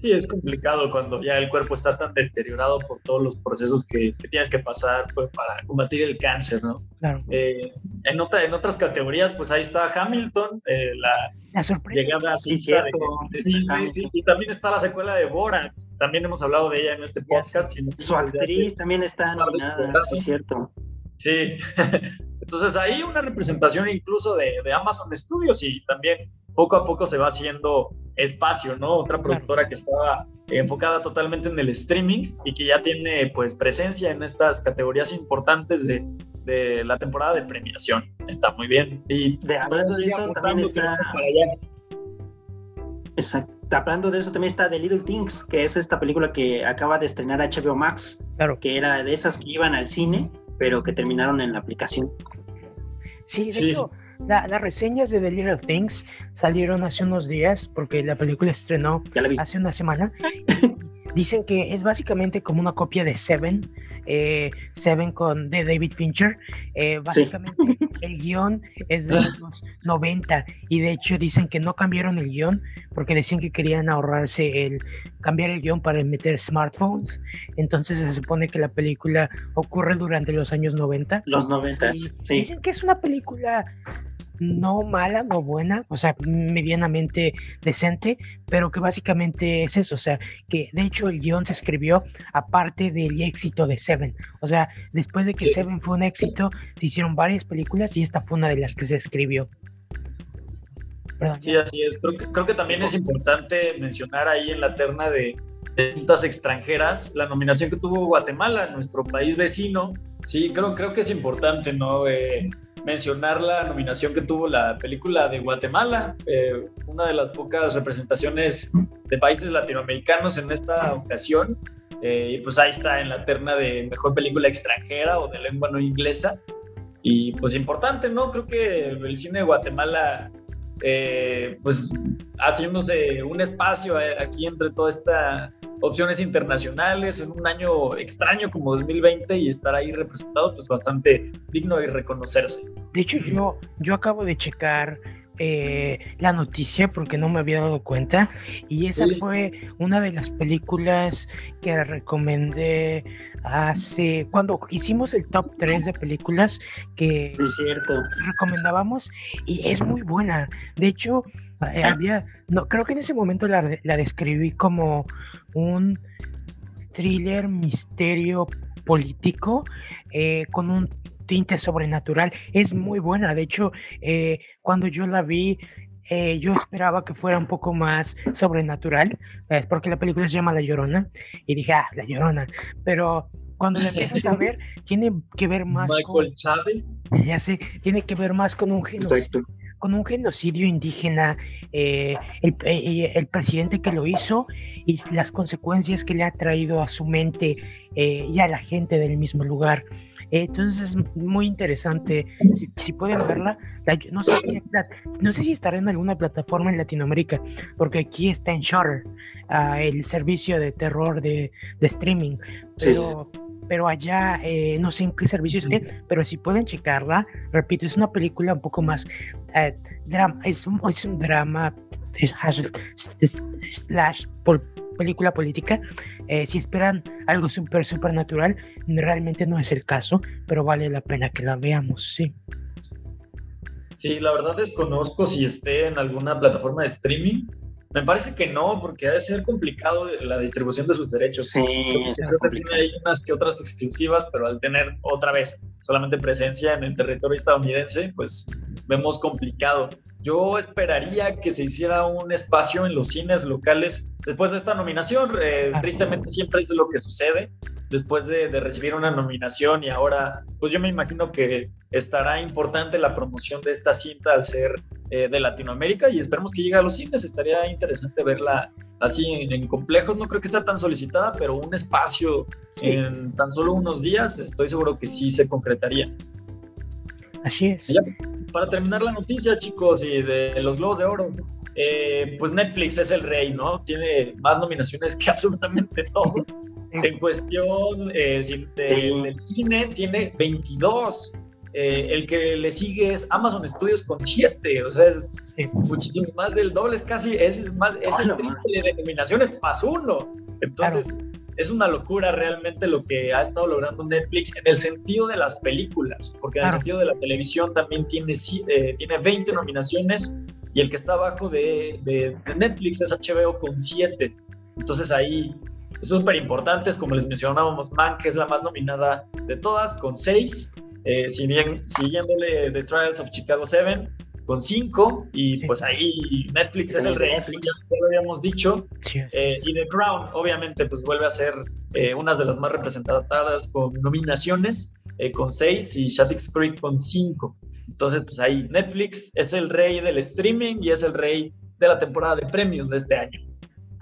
Sí, es complicado cuando ya el cuerpo está tan deteriorado por todos los procesos que, tienes que pasar pues, para combatir el cáncer, ¿no? Claro. Eh, en, otra, en otras categorías, pues ahí está Hamilton, eh, la, sorpresa. llegada sí, cierto. y, también está la secuela de Borat, también hemos hablado de ella en este podcast. Su actriz también está nominada, sí, cierto. Sí, entonces ahí una representación incluso de, de Amazon Studios y también poco a poco se va haciendo espacio, ¿no? Otra productora que estaba enfocada totalmente en el streaming y que ya tiene pues presencia en estas categorías importantes de, de la temporada de premiación. Está muy bien. Y de, hablando de eso también está... Exacto. Hablando de eso también está The Little Things, que es esta película que acaba de estrenar HBO Max, claro. que era de esas que iban al cine, pero que terminaron en la aplicación. Sí, de hecho, las reseñas de The Little Things salieron hace unos días porque la película estrenó hace una semana. Dicen que es básicamente como una copia de Seven, eh, Seven con de David Fincher. Eh, básicamente el guion es de los 90 y de hecho dicen que no cambiaron el guion porque decían que querían ahorrarse el cambiar el guion para meter smartphones. Entonces se supone que la película ocurre durante los años 90. Los 90, sí. Dicen que es una película no mala, no buena, o sea, medianamente decente, pero que básicamente es eso, o sea, que de hecho el guion se escribió aparte del éxito de Seven, o sea, después de que Seven fue un éxito, se hicieron varias películas y esta fue una de las que se escribió. sí, así es. Creo que, también es importante mencionar ahí en la terna de, de extranjeras la nominación que tuvo Guatemala, nuestro país vecino. Sí, creo, creo que es importante, ¿no? Eh, mencionar la nominación que tuvo la película de Guatemala, eh, una de las pocas representaciones de países latinoamericanos en esta ocasión. Eh, y pues ahí está en la terna de mejor película extranjera o de lengua no inglesa. Y pues importante, ¿no? Creo que el cine de Guatemala, eh, pues haciéndose un espacio aquí entre toda esta opciones internacionales en un año extraño como 2020 y estar ahí representado, pues bastante digno de reconocerse. De hecho, yo, yo acabo de checar eh, la noticia porque no me había dado cuenta y esa fue una de las películas que recomendé hace cuando hicimos el top 3 de películas que cierto. recomendábamos y es muy buena. De hecho, eh, había, no, creo que en ese momento la, la describí como un thriller misterio político eh, con un tinte sobrenatural. Es muy buena. De hecho, eh, cuando yo la vi, yo esperaba que fuera un poco más sobrenatural, porque la película se llama La Llorona, y dije, ah, La Llorona. Pero cuando la empiezas a ver, tiene que ver más Michael Chávez. Ya sé, tiene que ver más con un Exacto con un genocidio indígena, eh, eh, el, presidente que lo hizo y las consecuencias que le ha traído a su mente eh, y a la gente del mismo lugar. Entonces es muy interesante. Si, pueden verla, no, sé, no sé si estará en alguna plataforma en Latinoamérica, porque aquí está en Shutter, ah, el servicio de terror de, streaming. Pero, pero allá eh, no sé en qué servicio esté, pero si pueden checarla, repito, es una película un poco más eh, drama, es un, es un drama slash por película política. Eh, si esperan algo súper, súper natural, realmente no es el caso, pero vale la pena que la veamos, sí. Sí, la verdad desconozco si esté en alguna plataforma de streaming, me parece que no, porque ha de ser complicado la distribución de sus derechos. Sí, hay unas que otras exclusivas, pero al tener otra vez solamente presencia en el territorio estadounidense, pues vemos complicado. Yo esperaría que se hiciera un espacio en los cines locales después de esta nominación. Eh, tristemente siempre es lo que sucede después de, recibir una nominación y ahora, pues yo me imagino que estará importante la promoción de esta cinta al ser eh, de Latinoamérica y esperemos que llegue a los cines. Estaría interesante verla así en, complejos. No creo que sea tan solicitada, pero un espacio en tan solo unos días, estoy seguro que sí se concretaría. Así es. Para terminar la noticia, chicos, y de los Globos de Oro, eh, pues Netflix es el rey, ¿no? Tiene más nominaciones que absolutamente todo. En cuestión eh, del cine, tiene 22. Eh, el que le sigue es Amazon Studios con 7. O sea, es muchísimo más del doble, es casi, es, más, es el triple de nominaciones más uno. Entonces, es una locura realmente lo que ha estado logrando Netflix en el sentido de las películas, porque en el sentido de la televisión también tiene, eh, tiene 20 nominaciones y el que está abajo de, de, de Netflix es HBO con 7. Entonces ahí súper importantes, como les mencionábamos, Man, que es la más nominada de todas, con seis, eh, si bien, siguiéndole The Trials of Chicago 7, con cinco, y pues ahí Netflix es el rey, ya lo habíamos dicho, eh, y The Crown, obviamente, pues vuelve a ser eh, una de las más representadas con nominaciones, con seis, y Shatix Creek con cinco. Entonces, pues ahí Netflix es el rey del streaming y es el rey de la temporada de premios de este año.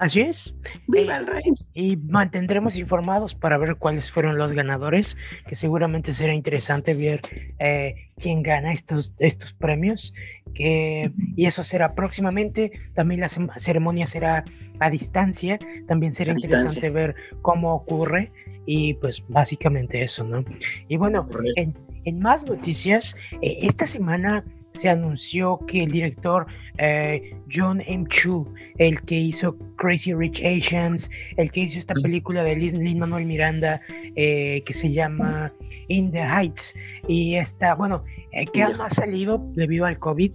Así es. ¡Viva el rey! Y mantendremos informados para ver cuáles fueron los ganadores, que seguramente será interesante ver eh, quién gana estos, estos premios. Que, y eso será próximamente. También la ceremonia será a distancia. También será interesante ver cómo ocurre. Y pues básicamente eso, ¿no? Y bueno, en, más noticias, eh, esta semana se anunció que el director eh, John M. Chu, el que hizo Crazy Rich Asians, el que hizo esta película de Lin Manuel Miranda eh, que se llama In the Heights, y esta, bueno, eh, que no ha salido debido al COVID,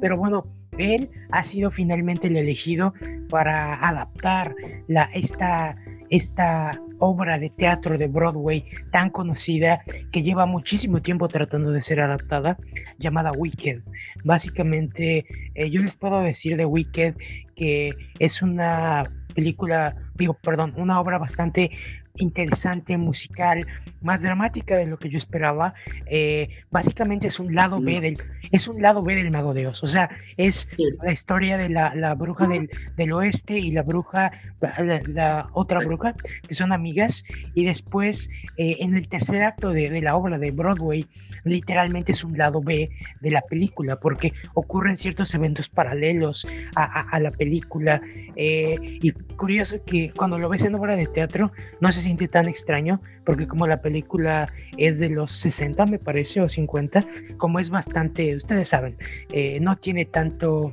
pero bueno, él ha sido finalmente el elegido para adaptar la, esta, esta obra de teatro de Broadway tan conocida que lleva muchísimo tiempo tratando de ser adaptada, llamada Wicked. Básicamente, eh, yo les puedo decir de Wicked que es una película, digo, perdón, una obra bastante interesante, musical, más dramática de lo que yo esperaba. Eh, básicamente es un lado B del, es un lado B del Mago de Oz. O sea, es la historia de la, bruja del, del, oeste y la bruja, la, otra bruja, que son amigas. Y después, eh, en el tercer acto de, de, la obra de Broadway, literalmente es un lado B de la película, porque ocurren ciertos eventos paralelos a, la película. Eh, y curioso que cuando lo ves en obra de teatro, no se siente tan extraño, porque como la película es de los 60, me parece, o 50, como es bastante, ustedes saben, eh, no tiene tanto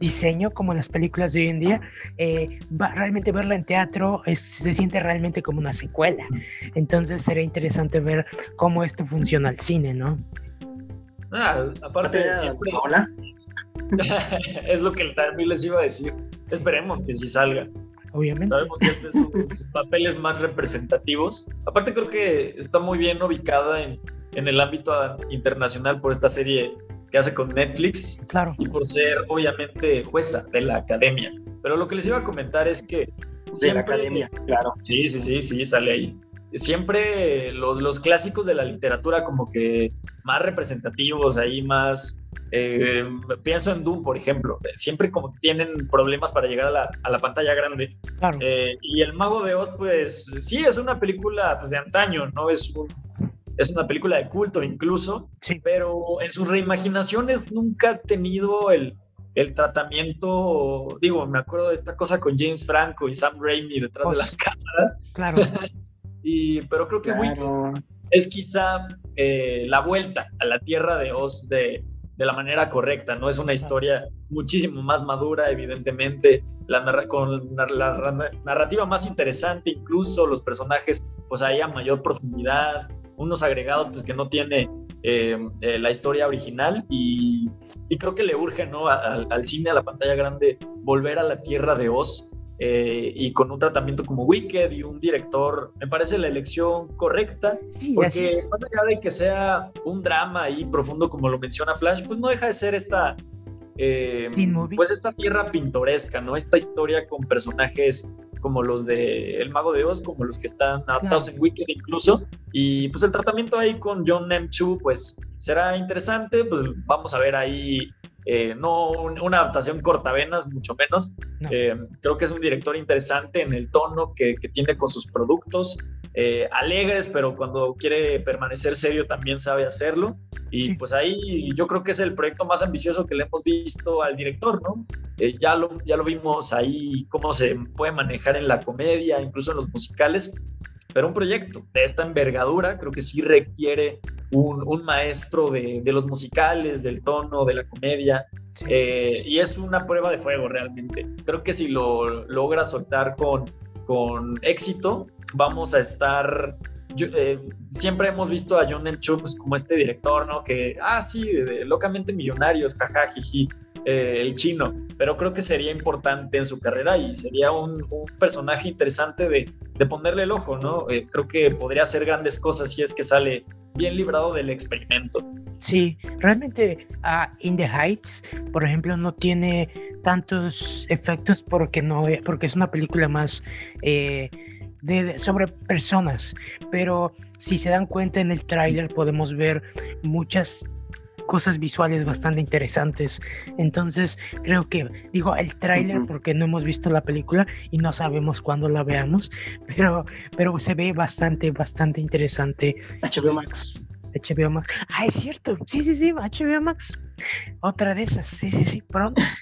diseño como las películas de hoy en día, eh, realmente verla en teatro se siente realmente como una secuela. Entonces sería interesante ver cómo esto funciona al cine, ¿no? Ah, aparte de siempre... ¿Hola? es lo que también les iba a decir. Esperemos que sí salga. Obviamente. Sabemos que este es sus papeles más representativos. Aparte creo que está muy bien ubicada en, en el ámbito internacional por esta serie que hace con Netflix. Claro. Y por ser, obviamente, jueza de la academia. Pero lo que les iba a comentar es que. De la academia, claro. Sí, sí, sí, sí, sale ahí. Siempre los, los clásicos de la literatura, como que más representativos, ahí más. Eh, pienso en Doom, por ejemplo. Siempre como que tienen problemas para llegar a la, a la pantalla grande. Claro. Eh, y El Mago de Oz, pues sí, es una película pues, de antaño, ¿no? Es un, es una película de culto incluso, pero en sus reimaginaciones nunca ha tenido el, el tratamiento, digo, me acuerdo de esta cosa con James Franco y Sam Raimi detrás de las cámaras. Claro. y, pero creo que es quizá eh, la vuelta a la tierra de Oz de, de, la manera correcta, ¿no? Es una historia muchísimo más madura, evidentemente, la con la narrativa más interesante, incluso los personajes, pues ahí a mayor profundidad, unos agregados pues, que no tiene eh, eh, la historia original y, creo que le urge ¿no? al cine, a la pantalla grande, volver a la tierra de Oz. Eh, y con un tratamiento como Wicked y un director, me parece la elección correcta, porque más allá de que sea un drama ahí profundo como lo menciona Flash, pues no deja de ser esta, pues esta tierra pintoresca, ¿no? Esta historia con personajes como los de El Mago de Oz, como los que están adaptados en Wicked incluso. Y pues el tratamiento ahí con John M. Chu, pues será interesante, pues vamos a ver ahí eh, no una adaptación cortavenas, mucho menos. Eh, creo que es un director interesante en el tono que, que tiene con sus productos, eh, alegres, pero cuando quiere permanecer serio también sabe hacerlo. Y pues ahí yo creo que es el proyecto más ambicioso que le hemos visto al director, ¿no? ya, lo, ya lo vimos ahí, cómo se puede manejar en la comedia, incluso en los musicales. Pero un proyecto de esta envergadura creo que sí requiere un, maestro de, los musicales, del tono, de la comedia. Eh, y es una prueba de fuego realmente. Creo que si lo logra soltar con, con éxito, vamos a estar eh, siempre hemos visto a John M. Chu como este director, ¿no? Que, ah, sí, locamente millonarios, jaja, jiji, eh, el chino, pero creo que sería importante en su carrera y sería un, personaje interesante de, ponerle el ojo, ¿no? Eh, creo que podría hacer grandes cosas si es que sale bien librado del experimento. Sí, realmente uh, In the Heights, por ejemplo, no tiene tantos efectos porque no porque es una película más eh, de, sobre personas, pero si se dan cuenta en el tráiler podemos ver muchas cosas visuales bastante interesantes. Entonces, creo que, digo, el tráiler, porque no hemos visto la película y no sabemos cuándo la veamos, pero, pero se ve bastante, bastante interesante. HBO Max. HBO Max. Ah, es cierto. Sí, sí, sí, HBO Max. Otra de esas. Sí, sí, sí, pronto.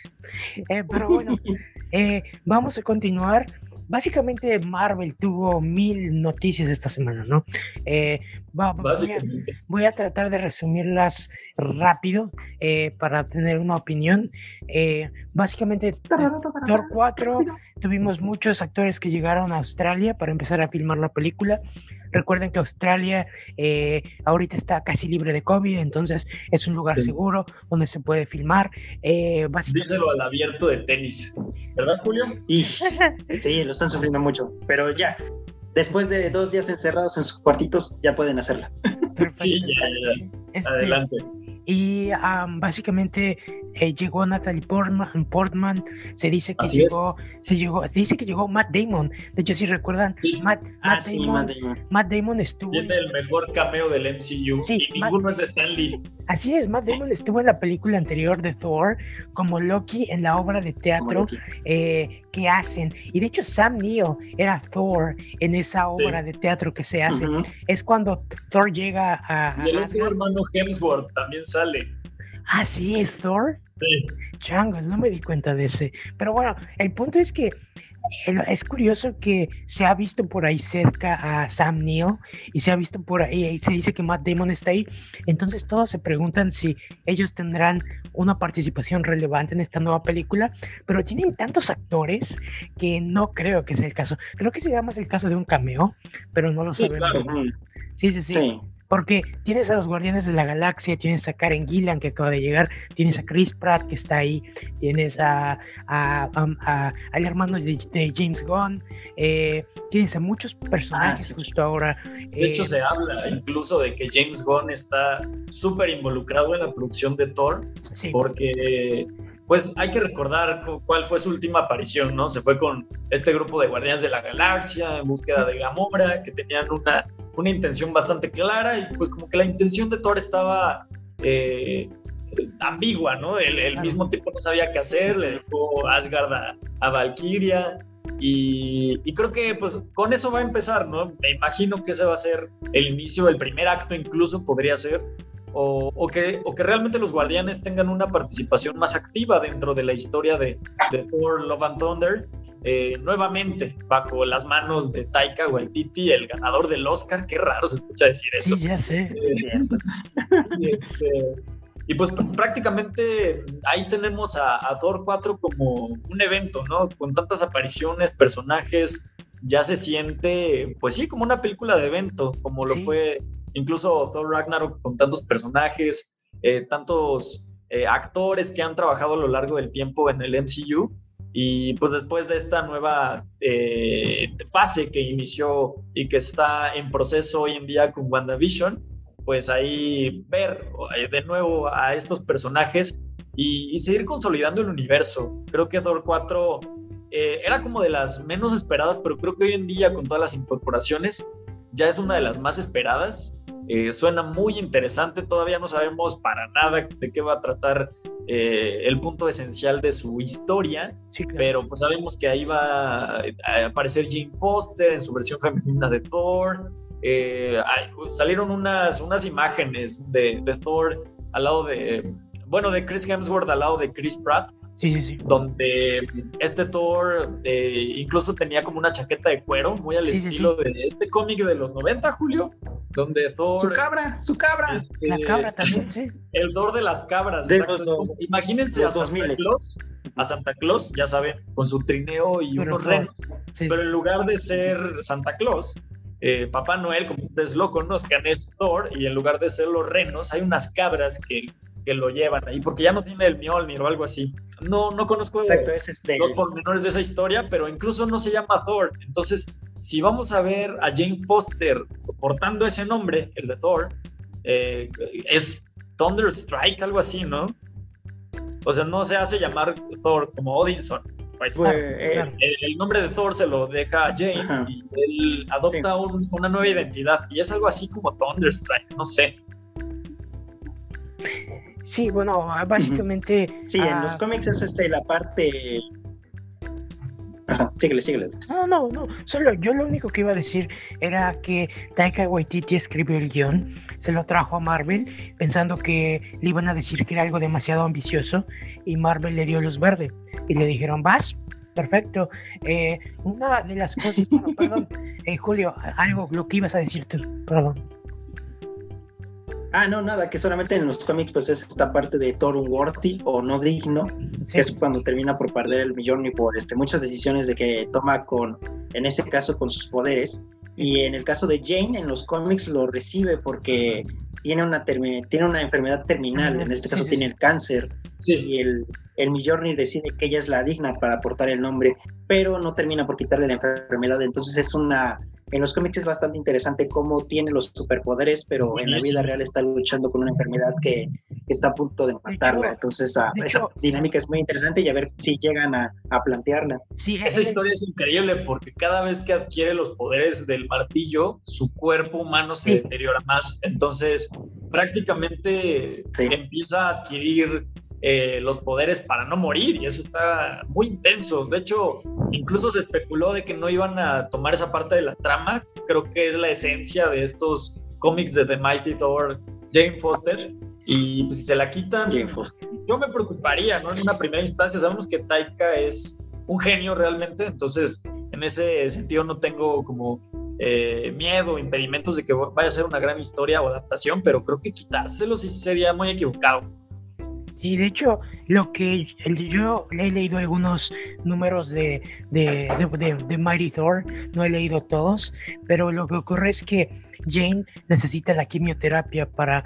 Eh, pero bueno, eh, vamos a continuar básicamente Marvel tuvo mil noticias esta semana, ¿no? Eh, voy, a, tratar de resumirlas rápido eh, para tener una opinión. Eh, básicamente, Thor 4 tuvimos muchos actores que llegaron a Australia para empezar a filmar la película. Recuerden que Australia eh, ahorita está casi libre de COVID, entonces es un lugar seguro donde se puede filmar. Eh, Díselo al abierto de tenis, ¿verdad, Julio? Y, sí, lo están sufriendo mucho, pero ya, después de dos días encerrados en sus cuartitos, ya pueden hacerlo. Sí, ya, ya. Este, Adelante. Y básicamente eh, llegó Natalie Portman, Portman, se dice que llegó, se llegó, dice que llegó Matt Damon. De hecho, si recuerdan, Matt, ah, Damon, Matt, Damon, estuvo. Tiene el mejor cameo del MCU y ninguno es de Stan Lee. Así es, Matt Damon estuvo en la película anterior de Thor como Loki en la obra de teatro eh, que hacen. Y de hecho Sam Neill era Thor en esa obra de teatro que se hace. Es cuando Thor llega a... y el otro hermano Hemsworth también sale. Ah, sí, es Thor. Sí. Changos, no me di cuenta de ese. Pero bueno, el punto es que es curioso que se ha visto por ahí cerca a Sam Neill y se ha visto por ahí, y se dice que Matt Damon está ahí. Entonces todos se preguntan si ellos tendrán una participación relevante en esta nueva película, pero tienen tantos actores que no creo que sea el caso. Creo que sería más el caso de un cameo, pero no lo sabemos. sí, sí. sí. Porque tienes a los Guardianes de la Galaxia, tienes a Karen Gillan que acaba de llegar, tienes a Chris Pratt que está ahí, tienes a, al hermano de, James Gunn, eh, tienes a muchos personajes ah, justo ahora. De hecho, eh, se habla incluso de que James Gunn está súper involucrado en la producción de Thor, porque pues hay que recordar cuál fue su última aparición, ¿no? Se fue con este grupo de Guardianes de la Galaxia en búsqueda de Gamora, que tenían una una intención bastante clara y pues como que la intención de Thor estaba eh, ambigua, ¿no? El, mismo tipo no sabía qué hacer, le dejó Asgard a, a Valkyria y, y, creo que pues con eso va a empezar, ¿no? Me imagino que ese va a ser el inicio, el primer acto incluso podría ser, o, o, que, o que realmente los guardianes tengan una participación más activa dentro de la historia de, de Thor, Love and Thunder eh, nuevamente bajo las manos de Taika Waititi, el ganador del Oscar. Qué raro se escucha decir eso. Sí, ya sé. Este, y, pues prácticamente ahí tenemos a, Thor 4 como un evento, ¿no? Con tantas apariciones, personajes, ya se siente, pues sí, como una película de evento, como lo fue incluso Thor Ragnarok con tantos personajes, eh, tantos eh, actores que han trabajado a lo largo del tiempo en el MCU y pues después de esta nueva eh, fase que inició y que está en proceso hoy en día con WandaVision, pues ahí ver eh, de nuevo a estos personajes y, seguir consolidando el universo. Creo que Thor 4 eh, era como de las menos esperadas, pero creo que hoy en día con todas las incorporaciones ya es una de las más esperadas. Suena muy interesante, todavía no sabemos para nada de qué va a tratar eh, el punto esencial de su historia, pero pues sabemos que ahí va a aparecer Jane Foster en su versión femenina de Thor. Eh, salieron unas, unas imágenes de, de, Thor al lado de, bueno, de Chris Hemsworth al lado de Chris Pratt. Sí, sí, sí. Donde este Thor eh, incluso tenía como una chaqueta de cuero, muy al estilo de este cómic de los 90, Julio, donde Thor... Su cabra, su cabra. Este, la cabra también, sí. El Thor de las cabras. Imagínense a Santa Claus, a Santa Claus, ya saben, con su trineo y unos renos. Pero en lugar de ser Santa Claus, eh, Papá Noel, como ustedes lo conozcan, es Thor, y en lugar de ser los renos, hay unas cabras que que lo llevan ahí, porque ya no tiene el Mjolnir o algo así. No, no conozco Exacto, es los pormenores de esa historia, pero incluso no se llama Thor. Entonces, si vamos a ver a Jane Foster portando ese nombre, el de Thor, eh, es Thunderstrike, algo así, ¿no? O sea, no se hace llamar Thor como Odinson. Pues, pues eh, el, nombre de Thor se lo deja a Jane y él adopta una nueva identidad y es algo así como Thunderstrike, no sé. Sí, bueno, básicamente. Sí, en los ah, cómics es este la parte. Ajá, síguele, síguele. No, no, no. Solo yo lo único que iba a decir era que Taika Waititi escribió el guion, se lo trajo a Marvel pensando que le iban a decir que era algo demasiado ambicioso y Marvel le dio luz verde y le dijeron, vas, Perfecto. Eh, una de las cosas, perdón, eh, Julio, algo lo que ibas a decir tú, perdón. Ah, no, nada, que solamente en los cómics pues es esta parte de Thor worthy o no digno, que es cuando termina por perder el millón y por este, muchas decisiones de que toma con, en ese caso, con sus poderes. Y en el caso de Jane, en los cómics lo recibe porque tiene una, tiene una enfermedad terminal, en este caso tiene el cáncer, y el, el decide que ella es la digna para portar el nombre, pero no termina por quitarle la enfermedad, entonces es una en los cómics es bastante interesante cómo tiene los superpoderes, pero en la vida real está luchando con una enfermedad que, está a punto de matarla. Entonces, esa, dinámica es muy interesante y a ver si llegan a, plantearla. Sí, esa historia es increíble porque cada vez que adquiere los poderes del martillo, su cuerpo humano se deteriora más. Entonces, prácticamente empieza a adquirir eh, los poderes para no morir y eso está muy intenso. De hecho, incluso se especuló de que no iban a tomar esa parte de la trama. Creo que es la esencia de estos cómics de The Mighty Thor, Jane Foster. Y pues, si se la quitan, yo me preocuparía, ¿no? En una primera instancia, sabemos que Taika es un genio realmente, entonces en ese sentido no tengo como eh, miedo, impedimentos de que vaya a ser una gran historia o adaptación, pero creo que quitárselo sí sería muy equivocado. Sí, de hecho, lo que yo he leído algunos números de, de, Mighty Thor, no he leído todos, pero lo que ocurre es que Jane necesita la quimioterapia para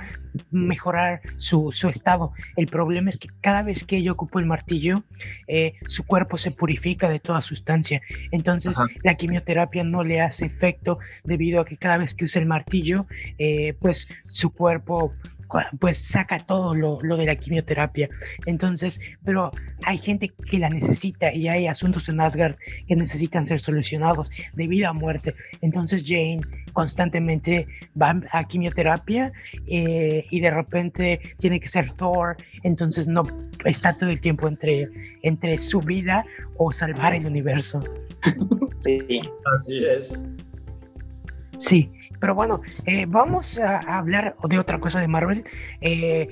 mejorar su, estado. El problema es que cada vez que ella ocupa el martillo, eh, su cuerpo se purifica de toda sustancia. Entonces la quimioterapia no le hace efecto debido a que cada vez que usa el martillo, eh, pues su cuerpo pues saca todo lo, de la quimioterapia. Entonces, pero hay gente que la necesita y hay asuntos en Asgard que necesitan ser solucionados de vida a muerte. Entonces Jane constantemente va a quimioterapia eh, y de repente tiene que ser Thor, entonces no está todo el tiempo entre, entre su vida o salvar el universo. Sí, así es. Sí, pero bueno, eh, vamos a, hablar de otra cosa de Marvel. Eh,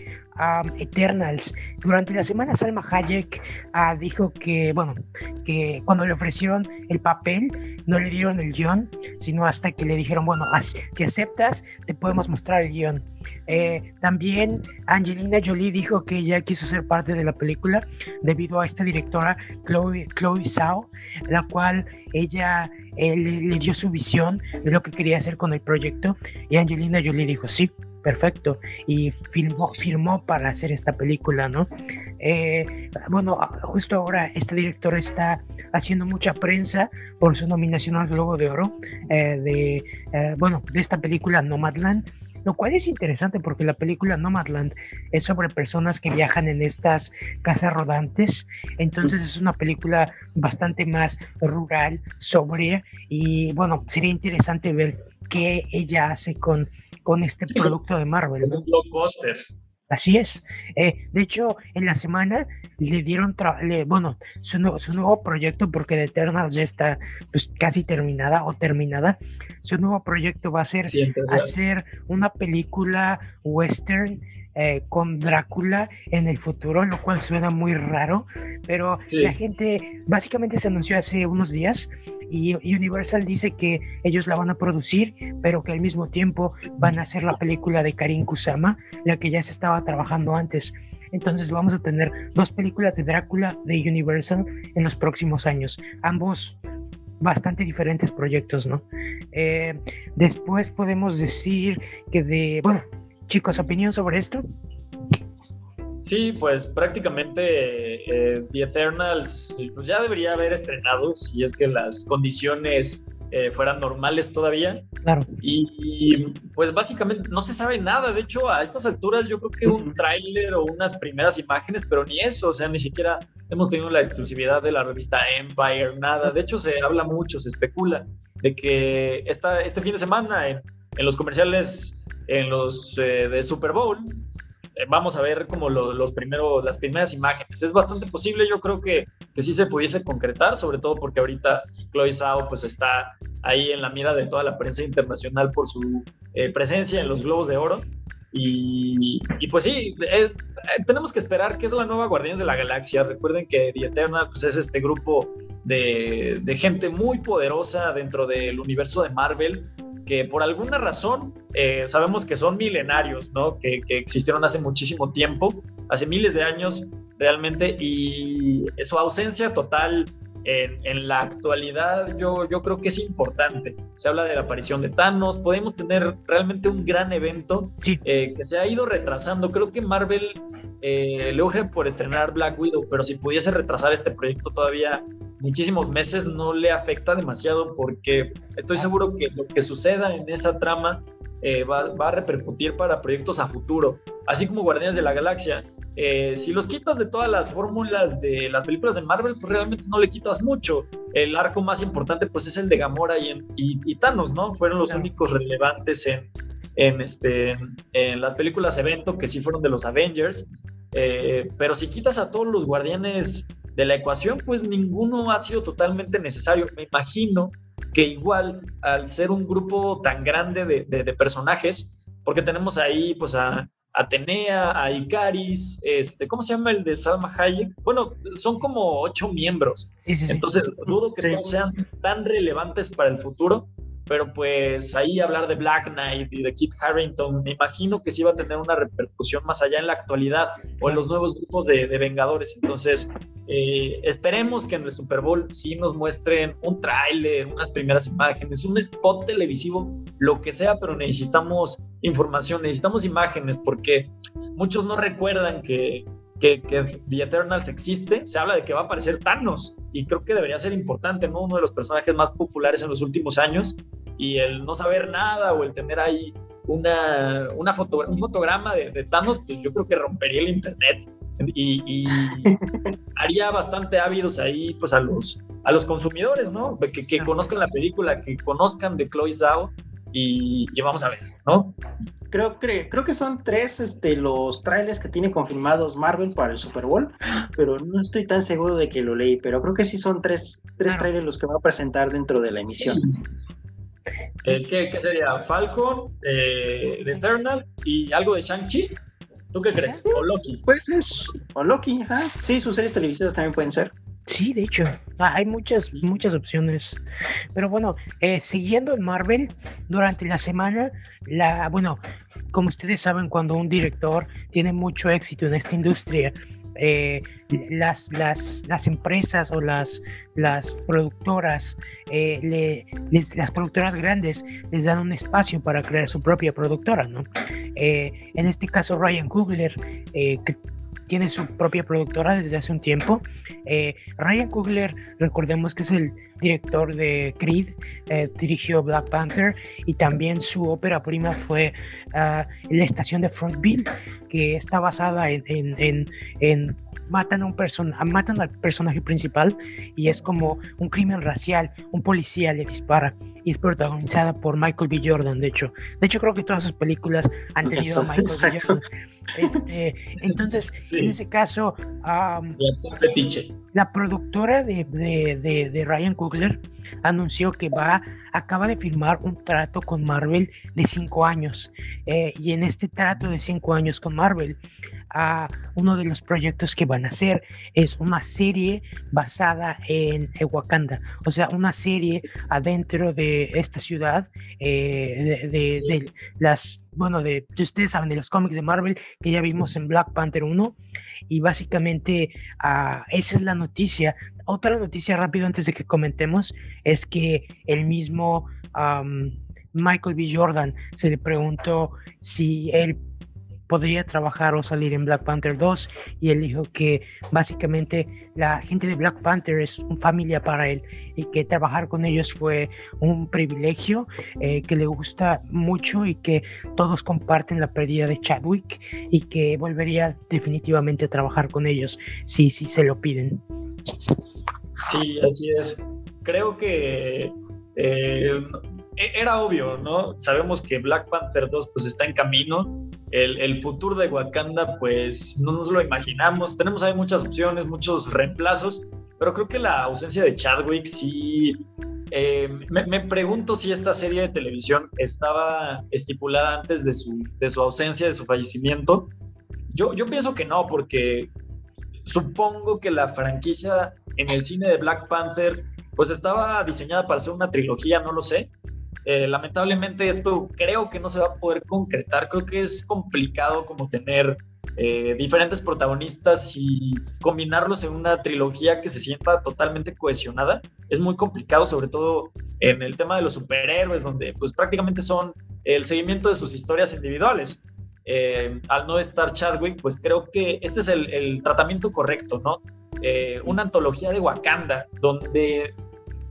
Eternals. Durante la semana Salma Hayek ah, dijo que, bueno, que cuando le ofrecieron el papel no le dieron el guion, sino hasta que le dijeron, bueno, si aceptas, te podemos mostrar el guion. Eh, también Angelina Jolie dijo que ella quiso ser parte de la película debido a esta directora, Chloe, Chloe Zhao, la cual ella eh, le, dio su visión de lo que quería hacer con el proyecto y Angelina Jolie dijo sí, perfecto y firmó, para hacer esta película, ¿no? Eh, bueno, justo ahora este director está haciendo mucha prensa por su nominación al Globo de Oro de, eh, bueno, de esta película Nomadland lo cual es interesante porque la película Nomadland es sobre personas que viajan en estas casas rodantes, entonces es una película bastante más rural, sobria y bueno, sería interesante ver qué ella hace con con este producto de Marvel. Un blockbuster. Así es. Eh, de hecho, en la semana le dieron, bueno, su, su, nuevo proyecto, porque The Eternals ya está pues, casi terminada o terminada, su nuevo proyecto va a ser hacer una película western eh, con Drácula en el futuro, lo cual suena muy raro, pero la gente básicamente se anunció hace unos días y Universal dice que ellos la van a producir, pero que al mismo tiempo van a hacer la película de Karin Kusama, la que ya se estaba trabajando antes. Entonces vamos a tener dos películas de Drácula de Universal en los próximos años, ambos bastante diferentes proyectos, ¿no? Eh, después podemos decir que de, bueno, Chicos, ¿opinión sobre esto? Sí, pues prácticamente eh, The Eternals pues ya debería haber estrenado si es que las condiciones eh, fueran normales todavía. Claro. Y, pues básicamente no se sabe nada. De hecho, a estas alturas yo creo que un tráiler o unas primeras imágenes, pero ni eso, o sea, ni siquiera hemos tenido la exclusividad de la revista Empire, nada. De hecho, se habla mucho, se especula de que esta, este fin de semana en, los comerciales en los eh, de Super Bowl, eh, vamos a ver como los primeros, las primeras imágenes. Es bastante posible, yo creo que, que sí se pudiese concretar, sobre todo porque ahorita Chloe Zhao pues está ahí en la mira de toda la prensa internacional por su eh, presencia en los Globos de Oro. Y, y pues sí, tenemos que esperar que es la nueva Guardianes de la Galaxia. Recuerden que The Eternal pues, es este grupo de, gente muy poderosa dentro del universo de Marvel, que por alguna razón eh, sabemos que son milenarios, ¿no? Que, existieron hace muchísimo tiempo, hace miles de años realmente, y su ausencia total en, la actualidad yo, yo creo que es importante. Se habla de la aparición de Thanos, podemos tener realmente un gran evento eh, que se ha ido retrasando. Creo que Marvel eh, le urge por estrenar Black Widow, pero si pudiese retrasar este proyecto todavía muchísimos meses no le afecta demasiado porque estoy seguro que lo que suceda en esa trama eh, va, a repercutir para proyectos a futuro, así como Guardianes de la Galaxia. Eh, si los quitas de todas las fórmulas de las películas de Marvel, pues realmente no le quitas mucho. El arco más importante pues es el de Gamora y, y, Thanos, ¿no? Fueron los únicos relevantes en, en, este, en las películas evento que sí fueron de los Avengers. Eh, pero si quitas a todos los guardianes de la ecuación, pues ninguno ha sido totalmente necesario. Me imagino que igual al ser un grupo tan grande de, personajes, porque tenemos ahí pues a Atenea, a Icaris, este, ¿cómo se llama el de Salma Hayek? Bueno, son como ocho miembros. Entonces, dudo que todos sean tan relevantes para el futuro pero pues ahí hablar de Black Knight y de Kit Harrington, me imagino que sí va a tener una repercusión más allá en la actualidad o en los nuevos grupos de, Vengadores. Entonces, eh, esperemos que en el Super Bowl sí nos muestren un tráiler, unas primeras imágenes, un spot televisivo, lo que sea, pero necesitamos información, necesitamos imágenes, porque muchos no recuerdan que que, The Eternals existe, se habla de que va a aparecer Thanos y creo que debería ser importante, ¿no? Uno de los personajes más populares en los últimos años y el no saber nada o el tener ahí una, una foto, un fotograma de, Thanos, pues yo creo que rompería el internet y, haría bastante ávidos ahí pues a los, a los consumidores, ¿no? Que, que conozcan la película, que conozcan de Chloe Zhao y, y vamos a ver, ¿no? Creo, que creo que son tres este, los trailers que tiene confirmados Marvel para el Super Bowl, pero no estoy tan seguro de que lo leí, pero creo que sí son tres, tres trailers los que va a presentar dentro de la emisión. Eh, ¿qué, sería? ¿Falcon, eh, The Eternal y algo de Shang-Chi? ¿Tú qué crees? ¿O Loki? Puede ser. O Loki, ajá. Sí, sus series televisivas también pueden ser. Sí, de hecho, ah, hay muchas, muchas opciones. Pero bueno, eh, siguiendo en Marvel, durante la semana, la, bueno, como ustedes saben, cuando un director tiene mucho éxito en esta industria, eh, las, las, las, empresas o las, las productoras, eh, las productoras grandes les dan un espacio para crear su propia productora, ¿no? en este caso, Ryan Coogler, que tiene su propia productora desde hace un tiempo. Eh, Ryan Coogler, recordemos que es el director de Creed, eh, dirigió Black Panther y también su ópera prima fue ah, La estación de Frontville, que está basada en, matan a un person matan al personaje principal y es como un crimen racial, un policía le dispara y es protagonizada por Michael B. Jordan, de hecho. De hecho, creo que todas sus películas han tenido a Michael B. Jordan. Este, entonces, en ese caso, la productora de, de, de, Ryan Coogler anunció que va, acaba de firmar un trato con Marvel de cinco años. Eh, y en este trato de cinco años con Marvel, a uno de los proyectos que van a hacer. Es una serie basada en, Wakanda, o sea, una serie adentro de esta ciudad, eh, de, las, bueno, de, ustedes saben, de los cómics de Marvel que ya vimos en Black Panther 1. Y básicamente uh, esa es la noticia. Otra noticia rápido antes de que comentemos es que el mismo Michael B. Jordan se le preguntó si él podría trabajar o salir en Black Panther 2 y él dijo que básicamente la gente de Black Panther es una familia para él y que trabajar con ellos fue un privilegio eh, que le gusta mucho y que todos comparten la pérdida de Chadwick y que volvería definitivamente a trabajar con ellos si, si se lo piden. Sí, así es. Creo que eh, era obvio, ¿no? Sabemos que Black Panther 2 pues está en camino. El, futuro de Wakanda pues no nos lo imaginamos. Tenemos ahí muchas opciones, muchos reemplazos, pero creo que la ausencia de Chadwick sí... Eh, me, pregunto si esta serie de televisión estaba estipulada antes de su, de su ausencia, de su fallecimiento. Yo, yo pienso que no, porque supongo que la franquicia en el cine de Black Panther pues estaba diseñada para ser una trilogía, no lo sé. Eh, lamentablemente esto creo que no se va a poder concretar, creo que es complicado como tener eh, diferentes protagonistas y combinarlos en una trilogía que se sienta totalmente cohesionada. Es muy complicado, sobre todo en el tema de los superhéroes, donde pues prácticamente son el seguimiento de sus historias individuales. Eh, al no estar Chadwick, pues creo que este es el, tratamiento correcto, ¿no? Una antología de Wakanda, donde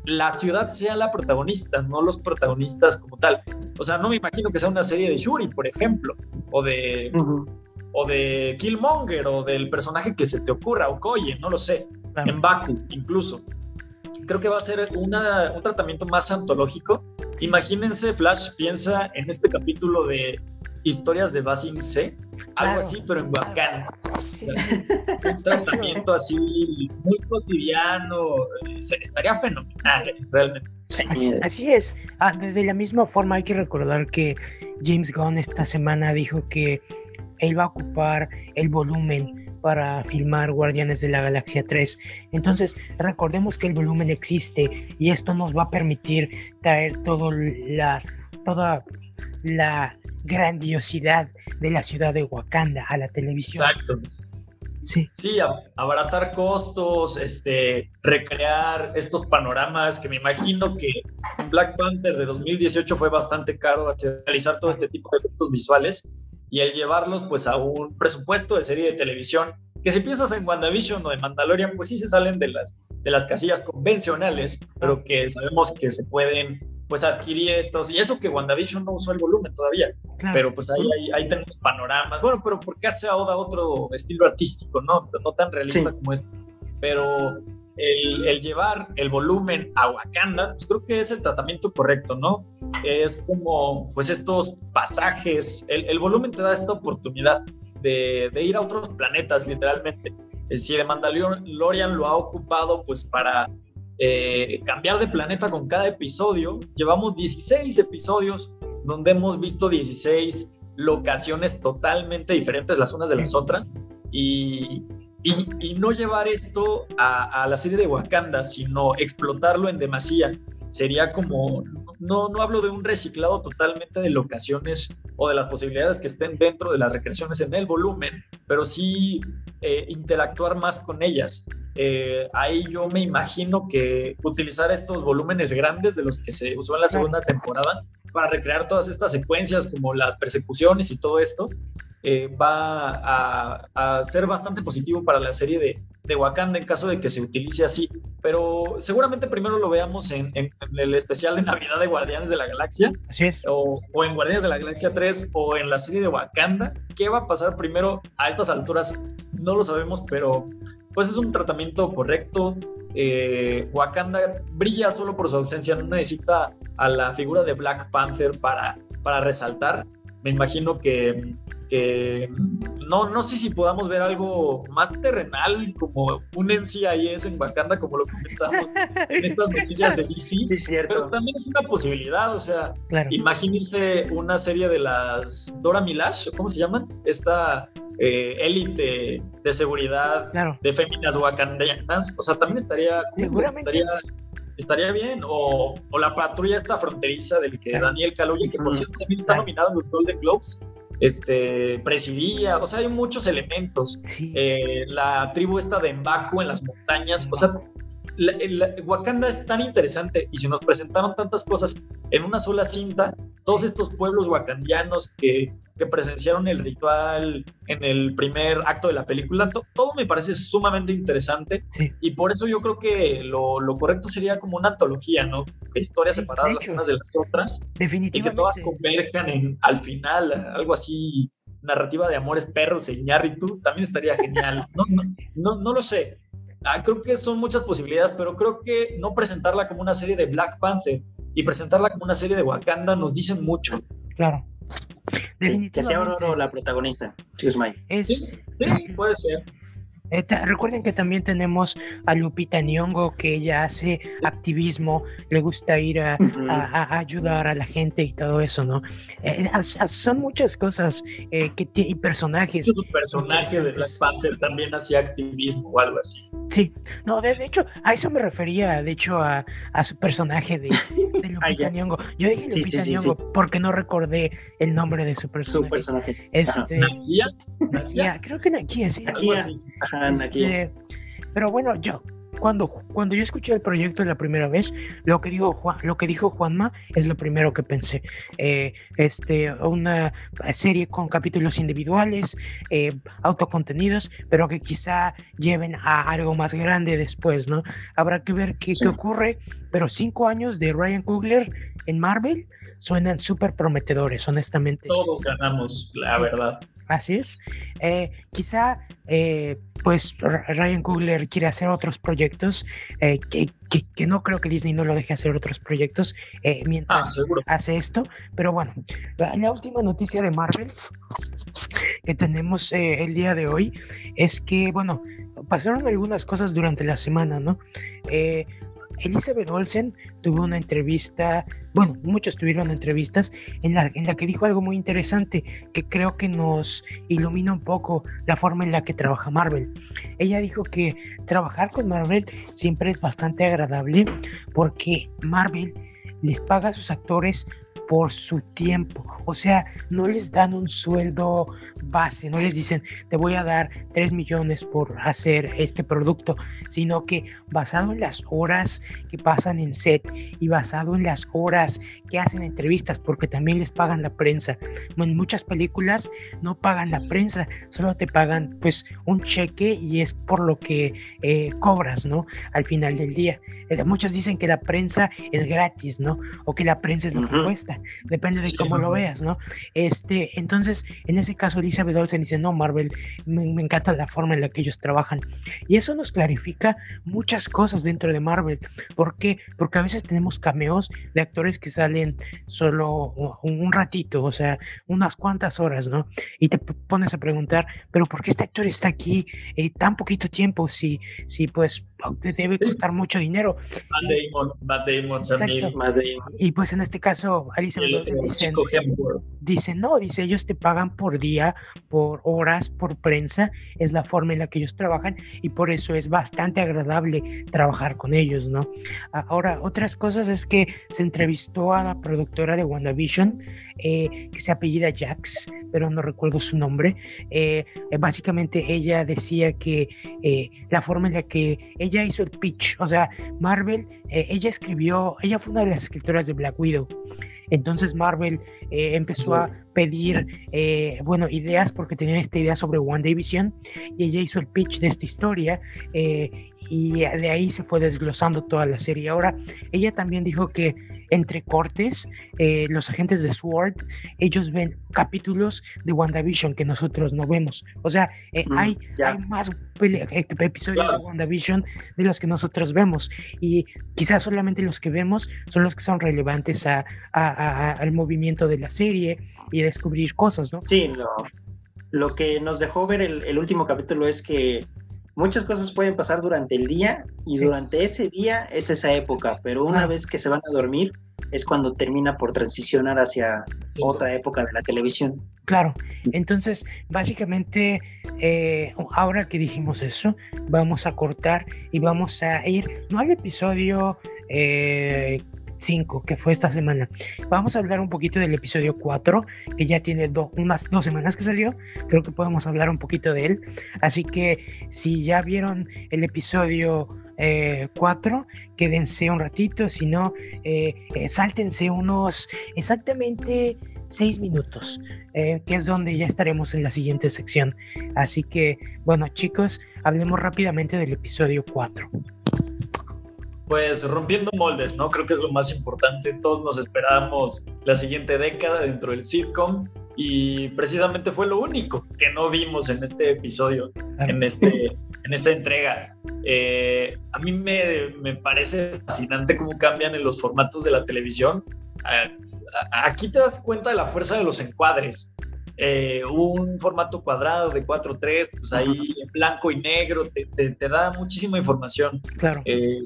la ciudad sea la protagonista, no los protagonistas como tal. O sea, no me imagino que sea una serie de Shuri, por ejemplo, o de, o de Killmonger, o del personaje que se te ocurra, o Koye, no lo sé, en Baku incluso. Creo que va a ser un tratamiento más antológico. Imagínense, Flash piensa en este capítulo de historias de Basing C, algo así, pero en Wakanda. Un tratamiento así muy cotidiano, eh, estaría fenomenal, realmente. Así, es. Ah, de, la misma forma hay que recordar que James Gunn esta semana dijo que él va a ocupar el volumen para filmar Guardianes de la Galaxia 3. Entonces, recordemos que el volumen existe y esto nos va a permitir traer todo la, toda la grandiosidad de la ciudad de Wakanda a la televisión. Exacto. Sí. Sí, abaratar costos, este, recrear estos panoramas que me imagino que Black Panther de 2018 fue bastante caro realizar todo este tipo de efectos visuales y el llevarlos pues a un presupuesto de serie de televisión que si piensas en WandaVision o en Mandalorian pues sí se salen de las, de las casillas convencionales, pero que sabemos que se pueden pues adquirí estos, y eso que WandaVision no usó el volumen todavía, pero pues ahí, ahí, tenemos panoramas, bueno, pero porque hace Oda otro estilo artístico, no, no tan realista como este, pero el, el, llevar el volumen a Wakanda, pues creo que es el tratamiento correcto, ¿no? Es como, pues estos pasajes, el, el volumen te da esta oportunidad de, ir a otros planetas, literalmente. Si de Mandalorian lo ha ocupado, pues para eh, cambiar de planeta con cada episodio. Llevamos 16 episodios donde hemos visto 16 locaciones totalmente diferentes las unas de las otras y, y, no llevar esto a, a, la serie de Wakanda, sino explotarlo en demasía. Sería como, no, no hablo de un reciclado totalmente de locaciones o de las posibilidades que estén dentro de las recreaciones en el volumen, pero sí eh, interactuar más con ellas. Eh, ahí yo me imagino que utilizar estos volúmenes grandes de los que se usó en la segunda temporada para recrear todas estas secuencias como las persecuciones y todo esto, eh, va a, ser bastante positivo para la serie de, de, Wakanda en caso de que se utilice así. Pero seguramente primero lo veamos en, el especial de Navidad de Guardianes de la Galaxia. Así es. O, o, en Guardianes de la Galaxia 3 o en la serie de Wakanda. ¿Qué va a pasar primero a estas alturas? No lo sabemos, pero pues es un tratamiento correcto. Eh, Wakanda brilla solo por su ausencia, no necesita a la figura de Black Panther para, para resaltar. Me imagino que, no, no sé si podamos ver algo más terrenal como un NCIS en Wakanda, como lo comentamos en estas noticias de DC. Sí, cierto. Pero también es una posibilidad, o sea, imagínense una serie de las Dora Milash, ¿cómo se llaman? Esta eh, élite de seguridad de féminas wakandianas, o sea, también estaría, estaría, estaría bien, o, o, la patrulla esta fronteriza del que Daniel Kaluuya, que por cierto también está nominado en los Golden Globes, este, presidía, o sea, hay muchos elementos. Eh, la tribu esta de Mbaku en las montañas, o sea, la, Wakanda es tan interesante y se nos presentaron tantas cosas en una sola cinta, todos estos pueblos wakandianos que, que presenciaron el ritual en el primer acto de la película, todo me parece sumamente interesante y por eso yo creo que lo, lo, correcto sería como una antología, ¿no? Historias separadas las unas de las otras y que todas converjan en, al final, algo así narrativa de amores perros e Iñárritu, también estaría genial. No, no, no, no lo sé. Ah, creo que son muchas posibilidades, pero creo que no presentarla como una serie de Black Panther y presentarla como una serie de Wakanda nos dicen mucho. Claro. que sea Ororo la protagonista. Sí, sí, puede ser. Eh, recuerden que también tenemos a Lupita Nyong'o, que ella hace activismo, le gusta ir a, ayudar a la gente y todo eso, ¿no? Eh, son muchas cosas eh, que y personajes. Su personaje de Black Panther también hacía activismo o algo así. Sí, no, de, hecho, a eso me refería, de hecho, a, su personaje de, Lupita Nyong'o. Yo dije Lupita Nyong'o porque no recordé el nombre de su personaje. Su personaje. Este, ¿Nakia? creo que Nakia, sí. Nakia. Este, pero bueno, yo cuando, cuando yo escuché el proyecto la primera vez, lo que dijo Juan, lo que dijo Juanma es lo primero que pensé. Eh, este, una serie con capítulos individuales, eh, autocontenidos, pero que quizá lleven a algo más grande después, ¿no? Habrá que ver qué, qué ocurre, pero cinco años de Ryan Coogler en Marvel suenan súper prometedores, honestamente. Todos ganamos, la verdad. Así es. Eh, quizá, eh, pues, Ryan Coogler quiere hacer otros proyectos, eh, que, que, no creo que Disney no lo deje hacer otros proyectos mientras ah, hace esto. Pero bueno, la, última noticia de Marvel que tenemos el día de hoy es que, bueno, pasaron algunas cosas durante la semana, ¿no? Elizabeth Olsen tuvo una entrevista, bueno, muchos tuvieron entrevistas en la, en la que dijo algo muy interesante que creo que nos ilumina un poco la forma en la que trabaja Marvel. Ella dijo que trabajar con Marvel siempre es bastante agradable porque Marvel les paga a sus actores por su tiempo. O sea, no les dan un sueldo base, no les dicen, te voy a dar 3 millones por hacer este producto, sino que basado en las horas que pasan en set y basado en las horas que hacen entrevistas, porque también les pagan la prensa. En muchas películas no pagan la prensa, solo te pagan pues un cheque y es por lo que eh, cobras, ¿no? Al final del día. Eh, muchos dicen que la prensa es gratis, ¿no? O que la prensa es lo que cuesta depende de cómo lo veas, ¿no? Este, entonces, en ese caso, Elizabeth Olsen dice, no, Marvel, me, encanta la forma en la que ellos trabajan. Y eso nos clarifica muchas cosas dentro de Marvel. ¿Por qué? Porque a veces tenemos cameos de actores que salen solo un, ratito, o sea, unas cuantas horas, ¿no? Y te pones a preguntar, pero ¿por qué este actor está aquí eh, tan poquito tiempo si, si pues debe costar mucho dinero? Matt Damon, Matt Damon, Y pues en este caso, dicen, no, dice, ellos te pagan por día, por horas, por prensa, es la forma en la que ellos trabajan y por eso es bastante agradable trabajar con ellos, ¿no? Ahora, otras cosas es que se entrevistó a la productora de WandaVision, eh, que se apellida Jax, pero no recuerdo su nombre. Eh, eh, básicamente ella decía que la forma en la que ella hizo el pitch, o sea, Marvel, ella escribió, ella fue una de las escritoras de Black Widow. Entonces Marvel eh, empezó a pedir, eh, bueno, ideas porque tenía esta idea sobre One Division y ella hizo el pitch de esta historia eh, y de ahí se fue desglosando toda la serie. Ahora, ella también dijo que entre cortes, eh, los agentes de SWORD, ellos ven capítulos de WandaVision que nosotros no vemos. O sea, eh, mm, hay, más eh, episodios de WandaVision de los que nosotros vemos. Y quizás solamente los que vemos son los que son relevantes a, al movimiento de la serie y a descubrir cosas, ¿no? Sí, lo, lo que nos dejó ver el, el último capítulo es que muchas cosas pueden pasar durante el día y durante ese día es esa época, pero una vez que se van a dormir es cuando termina por transicionar hacia otra época de la televisión. Claro, entonces básicamente eh, ahora que dijimos eso, vamos a cortar y vamos a ir, no al episodio eh, 5, que fue esta semana. Vamos a hablar un poquito del episodio 4, que ya tiene unas dos semanas que salió. Creo que podemos hablar un poquito de él. Así que si ya vieron el episodio 4, eh, quédense un ratito. Si no, eh, eh, sáltense unos exactamente 6 minutos, que es donde ya estaremos en la siguiente sección. Así que, bueno, chicos, hablemos rápidamente del episodio 4 pues rompiendo moldes, ¿no? Creo que es lo más importante. Todos nos esperábamos la siguiente década dentro del sitcom y precisamente fue lo único que no vimos en este episodio, en, este, en esta entrega. Eh, a mí me, me, parece fascinante cómo cambian en los formatos de la televisión. Aquí te das cuenta de la fuerza de los encuadres. Eh, un formato cuadrado de 4.3, pues ahí en blanco y negro te, te, da muchísima información. Claro. Eh,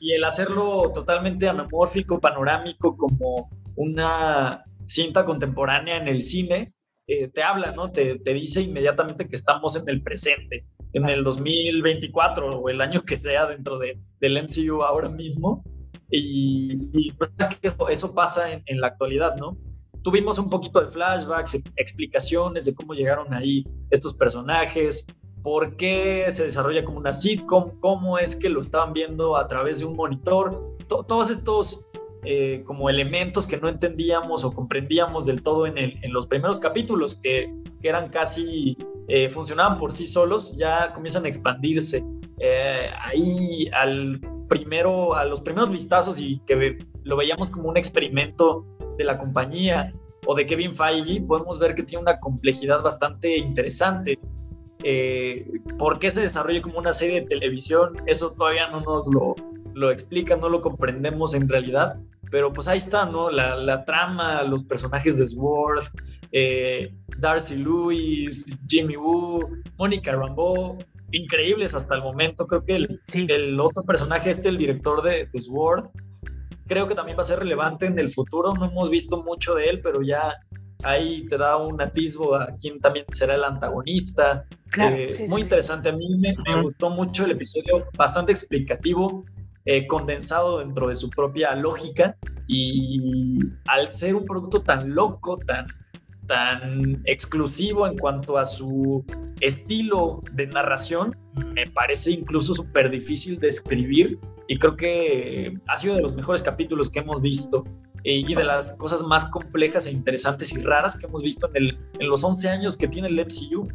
y el hacerlo totalmente anamórfico, panorámico, como una cinta contemporánea en el cine, eh, te habla, ¿no? Te, te, dice inmediatamente que estamos en el presente, en el 2024 o el año que sea dentro de, del MCU ahora mismo. Y, es que eso, eso pasa en, en, la actualidad, ¿no? Tuvimos un poquito de flashbacks, explicaciones de cómo llegaron ahí estos personajes, por qué se desarrolla como una sitcom, cómo es que lo estaban viendo a través de un monitor, todos estos eh, como elementos que no entendíamos o comprendíamos del todo en, en los primeros capítulos, que, que eran casi, eh, funcionaban por sí solos, ya comienzan a expandirse. Eh, ahí al primero, a los primeros vistazos y que lo veíamos como un experimento de la compañía o de Kevin Feige, podemos ver que tiene una complejidad bastante interesante. ¿Por qué se desarrolla como una serie de televisión? Eso todavía no nos lo, lo explica, no lo comprendemos en realidad, pero pues ahí está, ¿no? La, la trama, los personajes de Sword, eh, Darcy Lewis, Jimmy Woo, Mónica Rambeau, increíbles hasta el momento. Creo que el, el otro personaje, este, el director de, de, Sword, creo que también va a ser relevante en el futuro. No hemos visto mucho de él, pero ya ahí te da un atisbo a quién también será el antagonista. Eh, muy interesante. A mí me, me, gustó mucho el episodio, bastante explicativo. Eh, condensado dentro de su propia lógica y al ser un producto tan loco, tan, tan exclusivo en cuanto a su estilo de narración, me parece incluso súper difícil de escribir y creo que ha sido de los mejores capítulos que hemos visto eh, y de las cosas más complejas e interesantes y raras que hemos visto en, el, en los 11 años que tiene el MCU.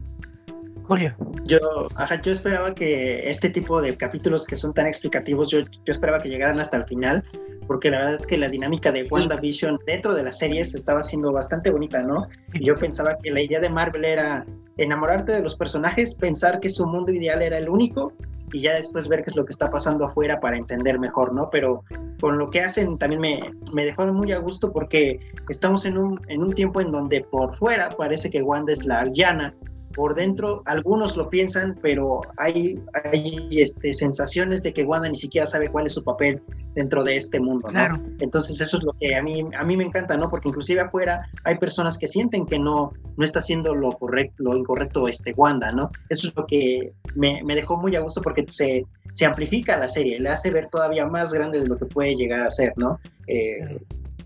Julio. Yo, ajá, yo esperaba que este tipo de capítulos que son tan explicativos, yo, yo esperaba que llegaran hasta el final, porque la verdad es que la dinámica de WandaVision dentro de las series estaba siendo bastante bonita, ¿no? Y yo pensaba que la idea de Marvel era enamorarte de los personajes, pensar que su mundo ideal era el único y ya después ver qué es lo que está pasando afuera para entender mejor, ¿no? Pero con lo que hacen también me, me dejó muy a gusto porque estamos en un, en un tiempo en donde por fuera parece que Wanda es la llana por dentro algunos lo piensan, pero hay, hay este, sensaciones de que Wanda ni siquiera sabe cuál es su papel dentro de este mundo, ¿no? Entonces eso es lo que a mí, a mí me encanta, ¿no? Porque inclusive afuera hay personas que sienten que no, no está haciendo lo correcto, lo incorrecto este Wanda, ¿no? Eso es lo que me, me dejó muy a gusto porque se, se amplifica la serie, le hace ver todavía más grande de lo que puede llegar a ser, ¿no? Eh,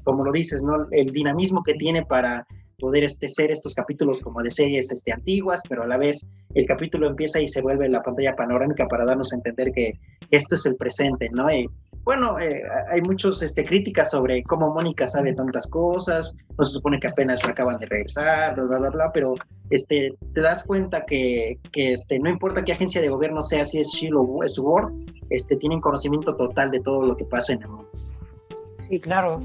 como lo dices, ¿no? El dinamismo que tiene para poder este, ser estos capítulos como de series este, antiguas, pero a la vez el capítulo empieza y se vuelve la pantalla panorámica para darnos a entender que esto es el presente, ¿no? Y, bueno, eh, hay muchas este, críticas sobre cómo Mónica sabe tantas cosas, no se supone que apenas acaban de regresar, bla, bla, bla, pero este, te das cuenta que, que este, no importa qué agencia de gobierno sea, si es Shield o es Word, este, tienen conocimiento total de todo lo que pasa en el mundo. Sí, claro.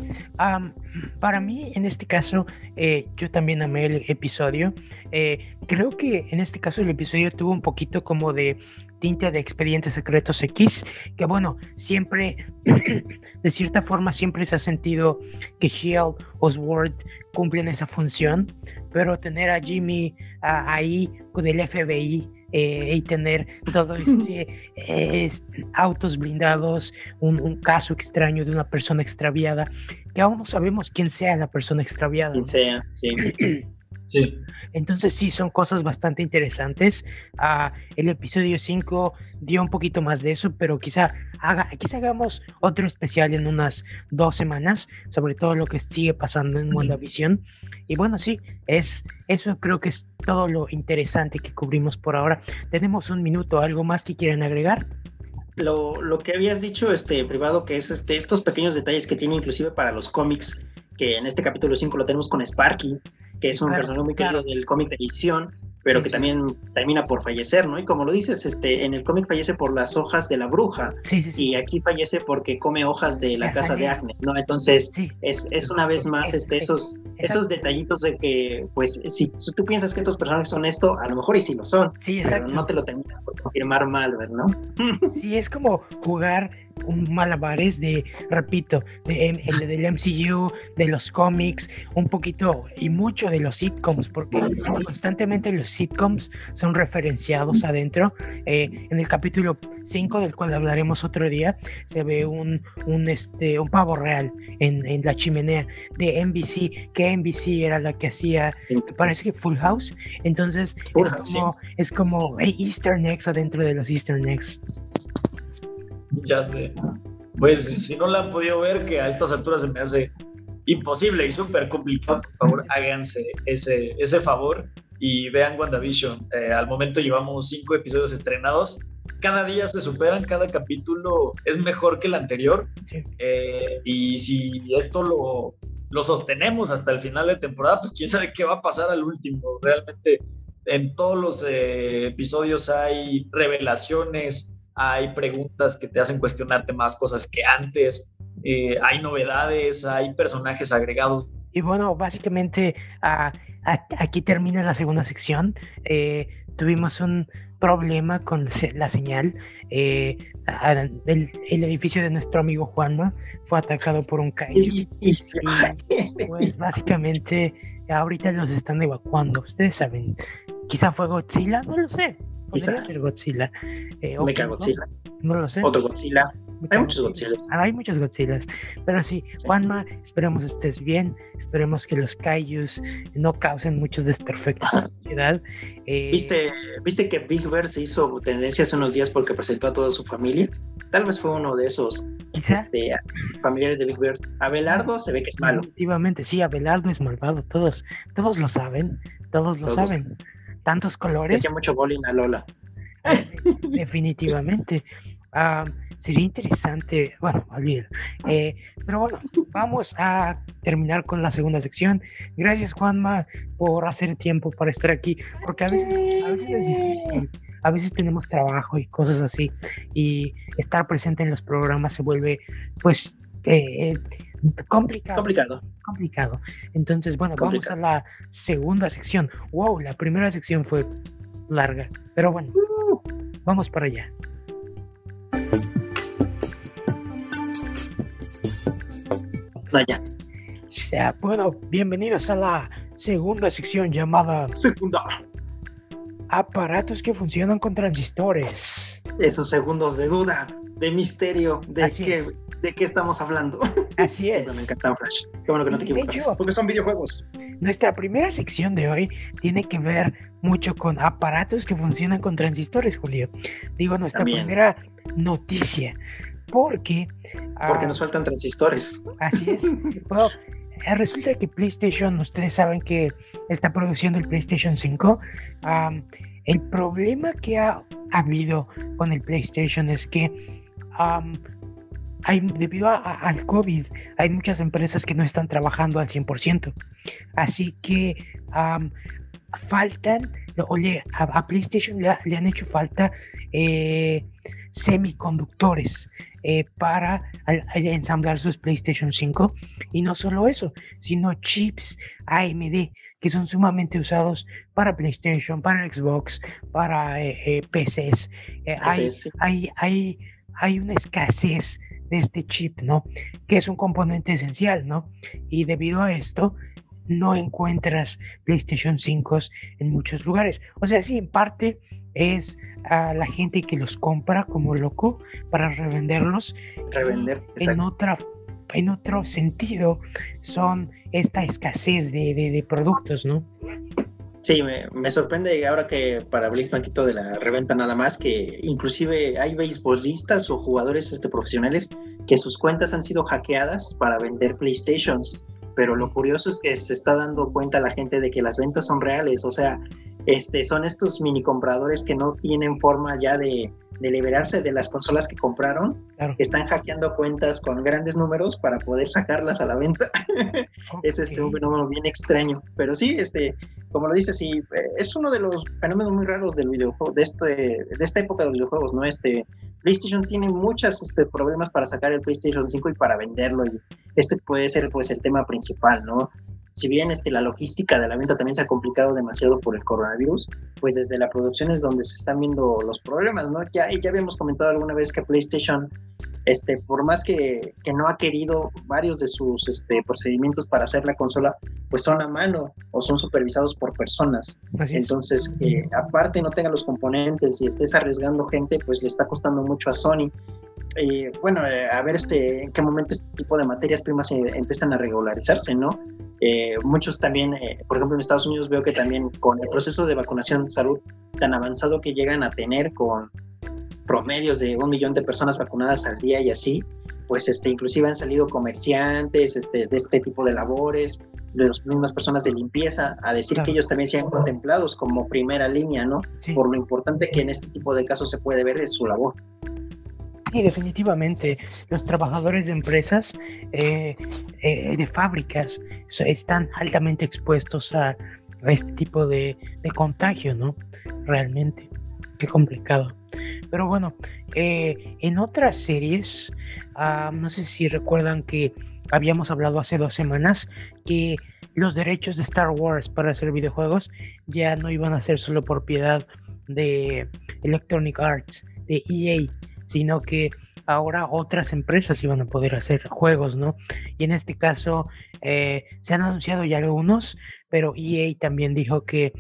para mí, en este caso, eh, yo también amé el episodio. Eh, creo que en este caso el episodio tuvo un poquito como de tinte de expedientes secretos X, que bueno, siempre, de cierta forma, siempre se ha sentido que Shield o Sword cumplen esa función, pero tener a Jimmy ahí con el FBI eh, y tener todo este autos blindados, un, caso extraño de una persona extraviada, que aún no sabemos quién sea la persona extraviada. Quién sea, sí. sí. Entonces sí, son cosas bastante interesantes. Ah, el episodio 5 dio un poquito más de eso, pero quizá, haga, quizá hagamos otro especial en unas dos semanas sobre todo lo que sigue pasando en WandaVision. Y bueno, sí, es, eso creo que es todo lo interesante que cubrimos por ahora. Tenemos un minuto, ¿algo más que quieran agregar? Lo, lo, que habías dicho, este privado, que es este, estos pequeños detalles que tiene inclusive para los cómics, que en este capítulo 5 lo tenemos con Sparky, que es un personaje muy querido del cómic de edición, pero que también termina por fallecer, ¿no? Y como lo dices, este, en el cómic fallece por las hojas de la bruja, y aquí fallece porque come hojas de la, casa de Agnes, ¿no? Entonces, es, es, una vez más este, esos, esos detallitos de que, pues, si, tú piensas que estos personajes son esto, a lo mejor y sí lo son, pero no te lo termina por confirmar mal, ¿no? sí, es como jugar un malabares de, repito, de, el, del MCU, de los cómics, un poquito y mucho de los sitcoms, porque constantemente los sitcoms son referenciados adentro. Eh, en el capítulo 5, del cual hablaremos otro día, se ve un, un, este, un pavo real en, en la chimenea de NBC, que NBC era la que hacía, parece que Full House. Entonces, es como, es como Easter eggs adentro de los Easter eggs. Ya sé. Pues si no la han podido ver, que a estas alturas se me hace imposible y súper complicado, por favor, háganse ese, ese favor y vean WandaVision. Eh, al momento llevamos cinco episodios estrenados. Cada día se superan, cada capítulo es mejor que el anterior. Eh, y si esto lo, lo sostenemos hasta el final de temporada, pues quién sabe qué va a pasar al último. Realmente en todos los eh, episodios hay revelaciones, hay preguntas que te hacen cuestionarte más cosas que antes, eh, hay novedades, hay personajes agregados. Y bueno, básicamente aquí termina la segunda sección. Eh, tuvimos un problema con la señal. Eh, el, edificio de nuestro amigo Juanma fue atacado por un kaiju. pues básicamente ahorita los están evacuando. Ustedes saben, quizá fue Godzilla, no lo sé. Quizá. Godzilla. Eh, Godzilla. No lo sé. Otro Godzilla. Hay muchos Godzillas. Hay muchos Godzillas. Pero sí, Juanma, esperemos estés bien. Esperemos que los Kaijus no causen muchos desperfectos en la ciudad. Eh, ¿Viste, ¿Viste que Big Bear se hizo tendencia hace unos días porque presentó a toda su familia? Tal vez fue uno de esos este, familiares de Big Bear. Abelardo se ve que es malo. Efectivamente, sí, Abelardo es malvado. Todos, todos lo saben. Todos lo saben tantos colores. Hacía mucho bowling a Lola. Definitivamente. Ah, sería interesante, bueno, olvídalo. Eh, pero bueno, vamos a terminar con la segunda sección. Gracias, Juanma, por hacer tiempo para estar aquí, porque a veces, a veces es difícil. A veces tenemos trabajo y cosas así, y estar presente en los programas se vuelve, pues, eh, complicado. Complicado. Complicado. Entonces, bueno, vamos a la segunda sección. Wow, la primera sección fue larga, pero bueno, uh. vamos para allá. Allá. Sea, bueno, bienvenidos a la segunda sección llamada Segunda. Aparatos que funcionan con transistores. Esos segundos de duda, de misterio, de que de qué estamos hablando. Así es. me encanta Flash. Qué bueno que no te equivocas. porque son videojuegos. Nuestra primera sección de hoy tiene que ver mucho con aparatos que funcionan con transistores, Julio. Digo, nuestra primera noticia. Porque. Porque nos faltan transistores. Así es. bueno, eh, resulta que PlayStation, ustedes saben que esta producción del PlayStation 5, el problema que ha habido con el PlayStation es que debido al COVID, hay muchas empresas que no están trabajando al 100%. Así que faltan, oye, a, PlayStation le, han hecho falta eh, semiconductores eh, para ensamblar sus PlayStation 5. Y no solo eso, sino chips AMD que son sumamente usados para PlayStation, para Xbox, para eh, PCs. hay, hay, hay, hay una escasez de este chip, ¿no? Que es un componente esencial, ¿no? Y debido a esto, no encuentras PlayStation 5 en muchos lugares. O sea, sí, en parte es a la gente que los compra como loco para revenderlos. Revender, En otra en otro sentido son esta escasez de, de productos, ¿no? Sí, me, sorprende ahora que para abrir tantito de la reventa nada más, que inclusive hay beisbolistas o jugadores este, profesionales que sus cuentas han sido hackeadas para vender PlayStations. Pero lo curioso es que se está dando cuenta la gente de que las ventas son reales, o sea, este, son estos mini compradores que no tienen forma ya de, de liberarse de las consolas que compraron, que están hackeando cuentas con grandes números para poder sacarlas a la venta. es este un fenómeno bien extraño, pero sí, este, como lo dices, sí, es uno de los fenómenos muy raros del videojuego, de este, de esta época de los videojuegos, ¿no? Este, PlayStation tiene muchos este, problemas para sacar el PlayStation 5 y para venderlo, y este puede ser pues el tema principal, ¿no? Si bien este, la logística de la venta también se ha complicado demasiado por el coronavirus, pues desde la producción es donde se están viendo los problemas, ¿no? Ya, ya habíamos comentado alguna vez que PlayStation este, por más que, no ha querido varios de sus este, procedimientos para hacer la consola, pues son a mano o son supervisados por personas. Entonces, que aparte no tenga los componentes y estés arriesgando gente, pues le está costando mucho a Sony. Bueno, eh, a ver este, en qué momento este tipo de materias primas empiezan a regularizarse, ¿no? Eh, muchos también, eh, por ejemplo en Estados Unidos veo que también con el proceso de vacunación salud tan avanzado que llegan a tener con promedios de un millón de personas vacunadas al día y así, pues este, inclusive han salido comerciantes este, de este tipo de labores, de las mismas personas de limpieza, a decir que ellos también sean contemplados como primera línea, ¿no? Por lo importante que en este tipo de casos se puede ver es su labor. Sí, definitivamente. Los trabajadores de empresas, eh, eh, de fábricas, están altamente expuestos a, este tipo de, contagio, ¿no? Realmente. Qué complicado. Pero bueno, eh, en otras series, ah, no sé si recuerdan que habíamos hablado hace dos semanas que los derechos de Star Wars para hacer videojuegos ya no iban a ser solo propiedad de Electronic Arts, de EA, sino que ahora otras empresas iban a poder hacer juegos, ¿no? Y en este caso eh, se han anunciado ya algunos, pero EA también dijo que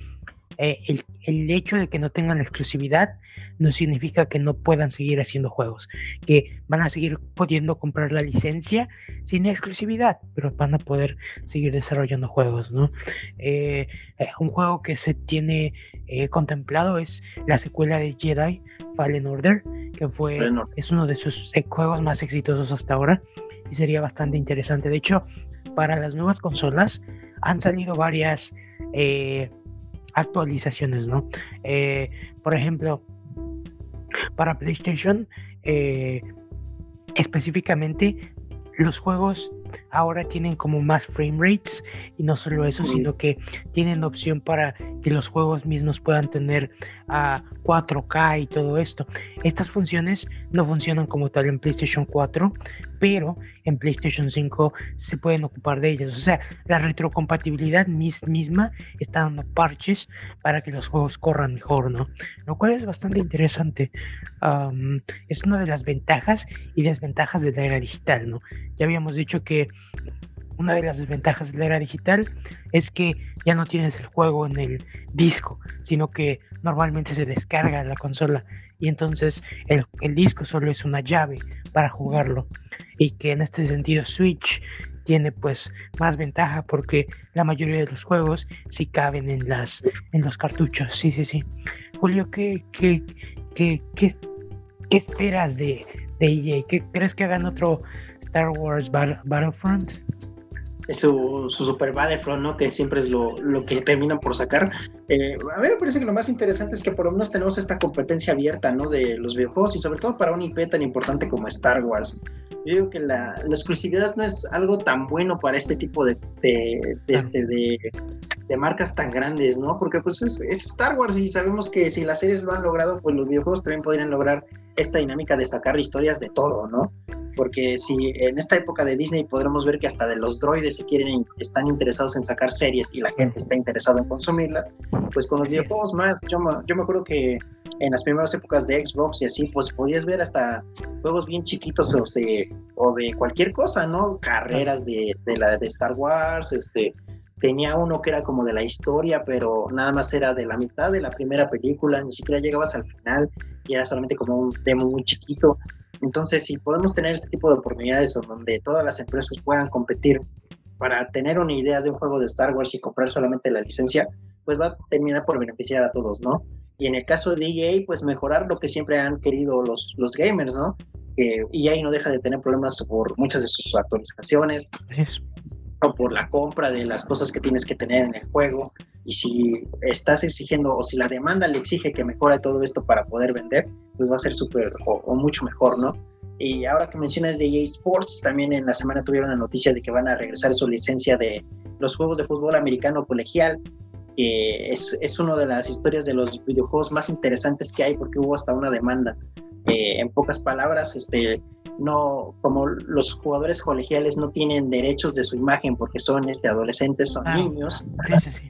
eh, el, el, hecho de que no tengan exclusividad no significa que no puedan seguir haciendo juegos, que van a seguir pudiendo comprar la licencia sin exclusividad, pero van a poder seguir desarrollando juegos, ¿no? Eh, eh, un juego que se tiene eh, contemplado es la secuela de Jedi Fallen Order, que fue es uno de sus juegos más exitosos hasta ahora y sería bastante interesante. De hecho, para las nuevas consolas han salido varias actualizaciones, ¿no? por ejemplo, para PlayStation, eh, específicamente, los juegos ahora tienen como más frame rates y no solo eso, sino que tienen opción para que los juegos mismos puedan tener a 4K y todo esto. Estas funciones no funcionan como tal en PlayStation 4, pero en PlayStation 5 se pueden ocupar de ellas. O sea, la retrocompatibilidad misma está dando parches para que los juegos corran mejor, ¿no? Lo cual es bastante interesante. es una de las ventajas y desventajas de la era digital, ¿no? Ya habíamos dicho que una de las desventajas de la era digital es que ya no tienes el juego en el disco, sino que normalmente se descarga la consola. Y entonces el, disco solo es una llave para jugarlo. Y que en este sentido Switch tiene pues más ventaja porque la mayoría de los juegos sí caben en las en los cartuchos. Sí sí sí. Julio qué qué qué, qué, esperas de, de EA ¿Qué crees que hagan otro Star Wars Battlefront su, su Super Battlefront, ¿no? Que siempre es lo, lo que terminan por sacar. Eh, a mí me parece que lo más interesante es que por lo menos tenemos esta competencia abierta, ¿no? De los videojuegos y sobre todo para un IP tan importante como Star Wars. Yo digo que la, exclusividad no es algo tan bueno para este tipo de, de, este, de, de marcas tan grandes, ¿no? Porque pues es, es, Star Wars y sabemos que si las series lo han logrado, pues los videojuegos también podrían lograr esta dinámica de sacar historias de todo, ¿no? porque si en esta época de Disney podremos ver que hasta de los droides si quieren están interesados en sacar series y la gente está interesada en consumirlas, pues con los videojuegos más, yo me, yo me acuerdo que en las primeras épocas de Xbox y así, pues podías ver hasta juegos bien chiquitos o de, o de cualquier cosa, ¿no? Carreras de, de, la de Star Wars, este, tenía uno que era como de la historia, pero nada más era de la mitad de la primera película, ni siquiera llegabas al final y era solamente como un demo muy chiquito. Entonces, si podemos tener este tipo de oportunidades donde todas las empresas puedan competir para tener una idea de un juego de Star Wars y comprar solamente la licencia, pues va a terminar por beneficiar a todos, ¿no? Y en el caso de EA, pues mejorar lo que siempre han querido los, los gamers, ¿no? Que EA no deja de tener problemas por muchas de sus actualizaciones o por la compra de las cosas que tienes que tener en el juego. Y si estás exigiendo o si la demanda le exige que mejore todo esto para poder vender, pues va a ser súper o, mucho mejor, ¿no? Y ahora que mencionas de EA Sports, también en la semana tuvieron la noticia de que van a regresar su licencia de los juegos de fútbol americano colegial, que es, es una de las historias de los videojuegos más interesantes que hay porque hubo hasta una demanda. Eh, en pocas palabras, este, no, como los jugadores colegiales no tienen derechos de su imagen porque son este, adolescentes, son ah, niños,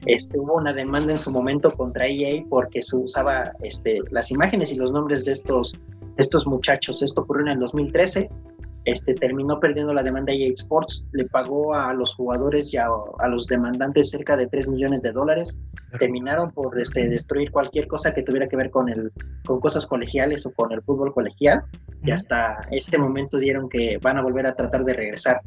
Este, hubo una demanda en su momento contra EA porque se usaba este, las imágenes y los nombres de estos estos muchachos. Esto ocurrió en el 2013. Este, terminó perdiendo la demanda EA Sports, le pagó a los jugadores y a, los demandantes cerca de 3 millones de dólares. Terminaron por este, destruir cualquier cosa que tuviera que ver con, el, con cosas colegiales o con el fútbol colegial. Y hasta este momento dieron que van a volver a tratar de regresar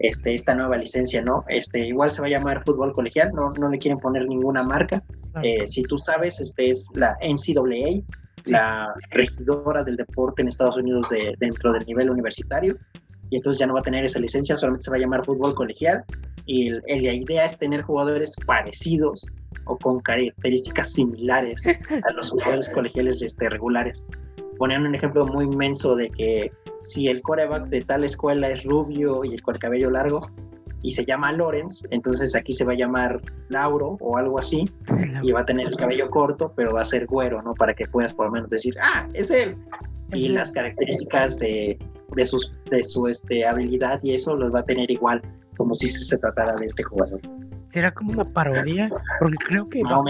este, esta nueva licencia, ¿no? Este, igual se va a llamar fútbol colegial, no, no le quieren poner ninguna marca. Eh, si tú sabes, este es la NCAA, la regidora del deporte en Estados Unidos de, dentro del nivel universitario, y entonces ya no va a tener esa licencia, solamente se va a llamar fútbol colegial, y la idea es tener jugadores parecidos o con características similares a los jugadores colegiales este, regulares. Ponían un ejemplo muy inmenso de que si el coreback de tal escuela es rubio y el con el cabello largo y se llama Lorenz, entonces aquí se va a llamar Lauro o algo así y va a tener el cabello corto, pero va a ser güero, ¿no? Para que puedas por lo menos decir, ah, es él. Y las características de, de, sus, de su este, habilidad y eso los va a tener igual, como si se tratara de este jugador. ¿Será como una parodia? Porque creo que bajo,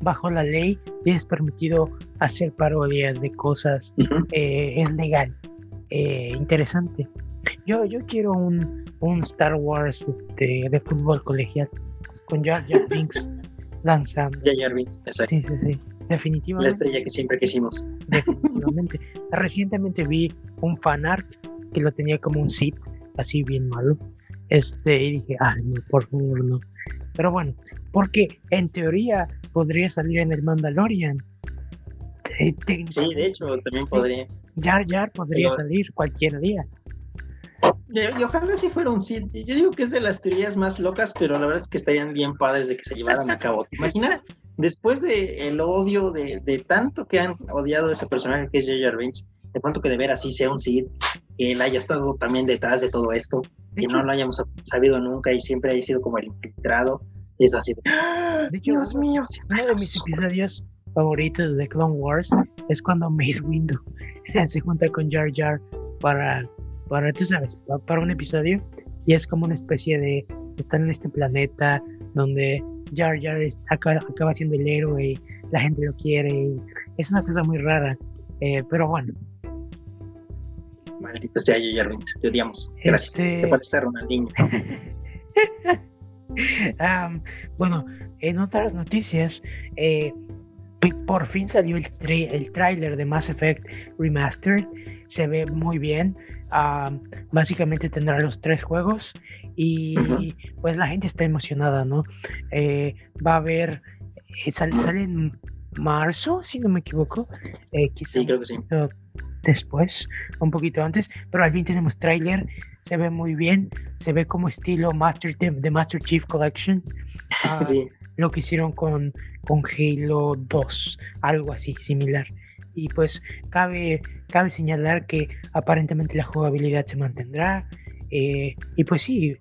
bajo, la ley es permitido hacer parodias de cosas, eh, es legal. Eh, interesante. Yo, yo quiero un, un Star Wars este, de fútbol colegial con Jar Jar Binks lanzando. Jar Jar Binks, exacto. Sí, sí, sí. Definitivamente. La estrella que siempre quisimos. Definitivamente. Recientemente vi un fanart que lo tenía como un Sith, así bien malo. Este, y dije, ah, no, por favor, no. Pero bueno, porque en teoría podría salir en el Mandalorian. Sí, de hecho, también podría. Jar Jar podría salir cualquier día. Y, ojalá si fuera un Sith. Yo digo que es de las teorías más locas, pero la verdad es que estarían bien padres de que se llevaran a cabo. ¿Te imaginas? Después del el odio, de, de, tanto que han odiado a ese personaje que es Jar Binks, de pronto que de ver así sea un Sith, que él haya estado también detrás de todo esto, que no lo hayamos sabido nunca y siempre haya sido como el infiltrado. Es así de, ¡Ah! Dios mío. Uno de mis episodios favoritos de Clone Wars es cuando Mace Windu se junta con Jar Jar para, para, tú sabes, para un episodio y es como una especie de, están en este planeta donde Jar Jar acaba, acaba, siendo el héroe y la gente lo quiere. es una cosa muy rara, eh, pero bueno. Maldita sea Jar Jar, te odiamos. Gracias. Este... Te parece Ronaldinho. bueno, en otras noticias, eh, por fin salió el, el tráiler de Mass Effect Remastered. Se ve muy bien. Básicamente tendrá los tres juegos y pues la gente está emocionada, ¿no? Eh, va a haber, eh, sale, en marzo, si no me equivoco. Eh, sí, creo que sí. Después, un poquito antes, pero al fin tenemos tráiler, se ve muy bien, se ve como estilo Master de Master Chief Collection. Ah, sí lo que hicieron con, con Halo 2, algo así, similar. Y pues cabe, cabe señalar que aparentemente la jugabilidad se mantendrá. Eh, y pues sí,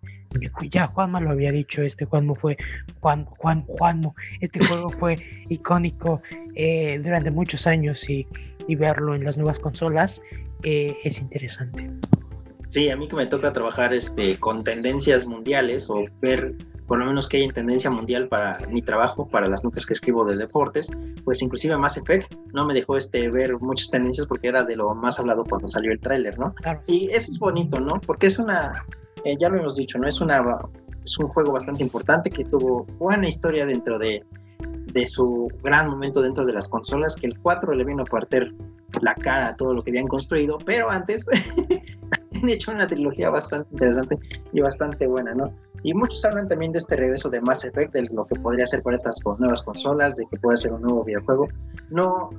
ya Juanma lo había dicho, este Juanmo fue, Juan, Juan, Juanmo, este juego fue icónico eh, durante muchos años y, y, verlo en las nuevas consolas eh, es interesante. Sí, a mí que me toca trabajar este, con tendencias mundiales o ver por lo menos que hay en tendencia mundial para mi trabajo, para las notas que escribo de deportes, pues inclusive Mass Effect no me dejó este, ver muchas tendencias porque era de lo más hablado cuando salió el tráiler, ¿no? Y eso es bonito, ¿no? Porque es una, eh, ya lo hemos dicho, ¿no? Es, una, es un juego bastante importante que tuvo buena historia dentro de, de su gran momento dentro de las consolas, que el 4 le vino a partir la cara a todo lo que habían construido, pero antes han hecho una trilogía bastante interesante y bastante buena, ¿no? Y muchos hablan también de este regreso de Mass Effect, de lo que podría ser con estas nuevas consolas, de que puede ser un nuevo videojuego. No,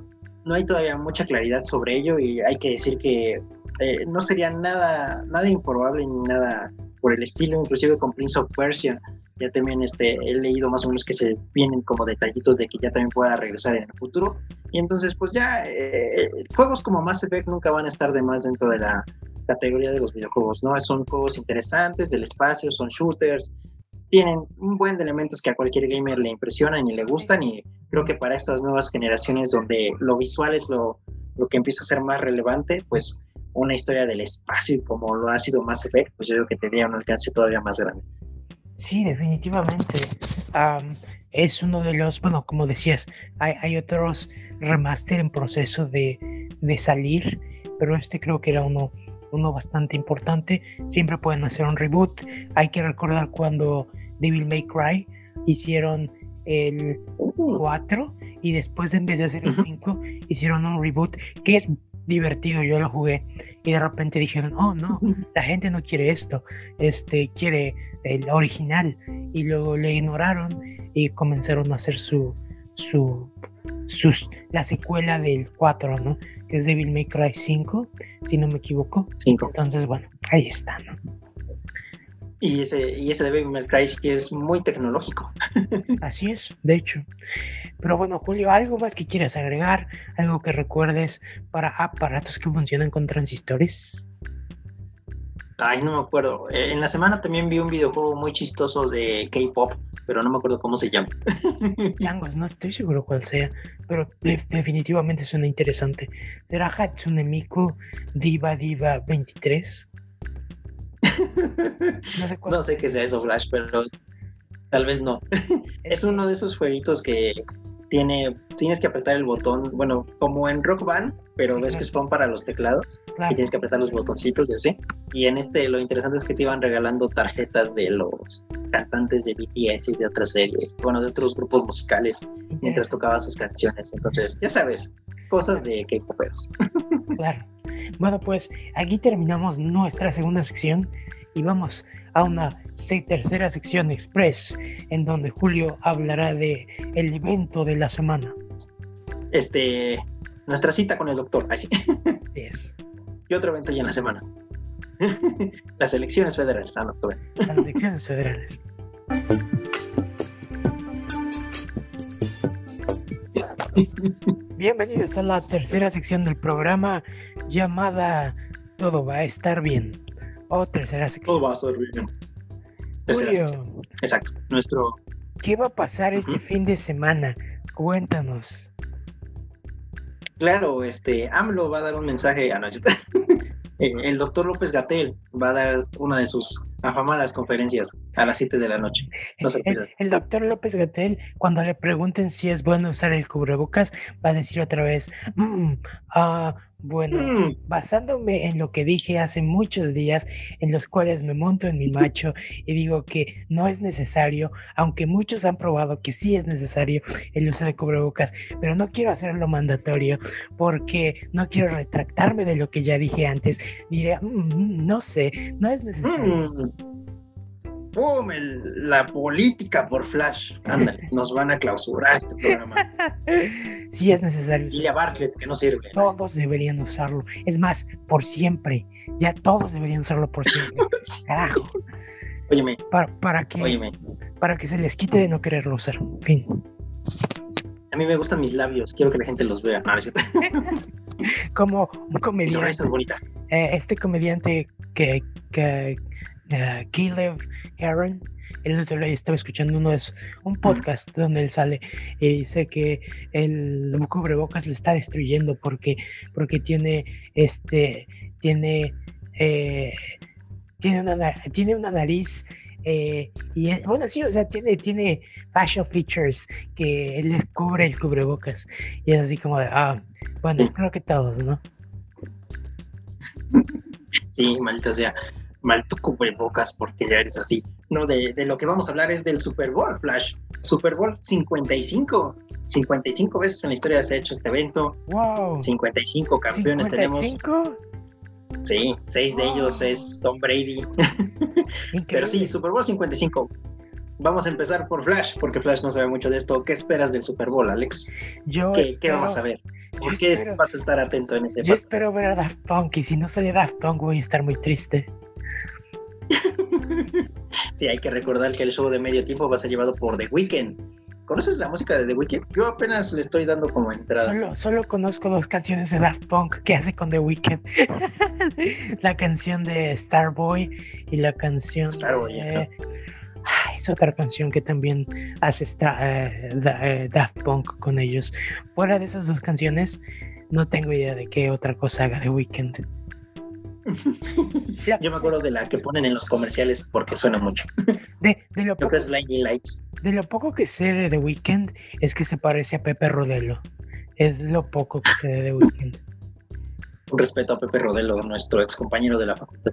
no hay todavía mucha claridad sobre ello y hay que decir que eh, no sería nada, nada improbable ni nada por el estilo, inclusive con Prince of Persia. Ya también este, he leído más o menos que se vienen como detallitos de que ya también pueda regresar en el futuro. Y entonces, pues ya, eh, juegos como Mass Effect nunca van a estar de más dentro de la, categoría de los videojuegos, ¿no? Son juegos interesantes del espacio, son shooters, tienen un buen de elementos que a cualquier gamer le impresionan y le gustan y creo que para estas nuevas generaciones donde lo visual es lo, lo que empieza a ser más relevante, pues una historia del espacio y como lo ha sido Mass Effect, pues yo creo que tendría un alcance todavía más grande. Sí, definitivamente. es uno de los, bueno, como decías, hay, hay otros remaster en proceso de, de salir, pero este creo que era uno, uno bastante importante. Siempre pueden hacer un reboot. Hay que recordar cuando Devil May Cry hicieron el 4 y después en vez de hacer el 5 hicieron un reboot que es divertido, yo lo jugué y de repente dijeron, oh no, la gente no quiere esto, este quiere el original y luego le ignoraron y comenzaron a hacer su su sus, la secuela del 4, ¿no? Que es Devil May Cry 5, si no me equivoco. 5. Entonces, bueno, ahí está, ¿no? Y ese, y ese Devil May Cry que es muy tecnológico. Así es, de hecho. Pero bueno, Julio, ¿algo más que quieras agregar? ¿Algo que recuerdes para aparatos que funcionan con transistores? Ay, no me acuerdo. Eh, en la semana también vi un videojuego muy chistoso de K-pop, pero no me acuerdo cómo se llama. Yangos, no estoy seguro cuál sea, pero definitivamente suena interesante. ¿Será Hatsune Miku Diva Diva 23? No sé, no sé qué sea eso, Flash, pero tal vez no. es uno de esos jueguitos que tiene, tienes que apretar el botón, bueno, como en Rock Band, pero ves que son para los teclados y tienes que apretar los botoncitos y así. Y en este lo interesante es que te iban regalando tarjetas de los cantantes de BTS y de otras series, bueno, de otros grupos musicales mientras tocabas sus canciones. Entonces, ya sabes, cosas de K-poperos. Claro. Bueno, pues aquí terminamos nuestra segunda sección y vamos a una tercera sección express en donde Julio hablará de el evento de la semana. Este, nuestra cita con el doctor, así. es. Y otro evento ya en la semana. Las elecciones federales, ah, Las elecciones federales. Bienvenidos a la tercera sección del programa llamada Todo va a estar bien. O tercera sección. Todo va a estar bien. Julio. Exacto. Nuestro. ¿Qué va a pasar este fin de semana? Cuéntanos. Claro, este, AMLO va a dar un mensaje a nuestra. Eh, el doctor López Gatel va a dar una de sus afamadas conferencias a las 7 de la noche. No se el, el, doctor López Gatel, cuando le pregunten si es bueno usar el cubrebocas, va a decir otra vez, mm, ah, bueno, mm. basándome en lo que dije hace muchos días, en los cuales me monto en mi macho y digo que no es necesario, aunque muchos han probado que sí es necesario el uso de cubrebocas, pero no quiero hacerlo mandatorio porque no quiero retractarme de lo que ya dije antes. Diré, mm, no sé, no es necesario. ¡Pum! la política por Flash. Ándale, nos van a clausurar este programa. Sí es necesario. Y a Bartlett, que no sirve. Todos deberían usarlo. Es más, por siempre. Ya todos deberían usarlo por siempre. Carajo. Óyeme. Para, para que, para que se les quite de no quererlo usar. Fin. A mí me gustan mis labios. Quiero que la gente los vea. No, Como un comediante. es bonita. Eh, este comediante que, que uh, Caleb Heron. El otro día estaba escuchando uno de un podcast donde él sale y dice que el cubrebocas le está destruyendo porque, porque tiene este tiene eh, tiene una tiene una nariz eh, y bueno sí o sea tiene tiene facial features que les cubre el cubrebocas. Y es así como de ah bueno creo que todos no sí maldita sea mal tu cubrebocas porque ya eres así. No, de, lo que vamos a hablar es del Super Bowl, Flash. Super Bowl 55. 55 veces en la historia se ha hecho este evento. Wow. 55 campeones tenemos. Sí, seis de ellos es Tom Brady. Pero sí, Super Bowl 55. Vamos a empezar por Flash, porque Flash no sabe mucho de esto. ¿Qué esperas del Super Bowl, Alex? Yo ¿Qué, vamos a ver? ¿Por qué vas a estar atento en ese Yo espero ver a Daft Punk y si no sale Daft Punk voy a estar muy triste. Sí, hay que recordar que el show de medio tiempo va a ser llevado por The Weeknd. ¿Conoces la música de The Weeknd? Yo apenas le estoy dando como entrada. Solo, solo conozco dos canciones de Daft Punk que hace con The Weeknd. la canción de Starboy y la canción Starboy, de... es otra canción que también hace eh, eh, Daft Punk con ellos. Fuera de esas dos canciones, no tengo idea de qué otra cosa haga The Weeknd. Yo me acuerdo de la que ponen en los comerciales porque suena mucho. De, lo poco, es Blinding Lights. De lo poco que sé de The Weeknd es que se parece a Pepe Rodelo. Es lo poco que sé de The Weeknd. Un respeto a Pepe Rodelo, nuestro ex compañero de la facultad.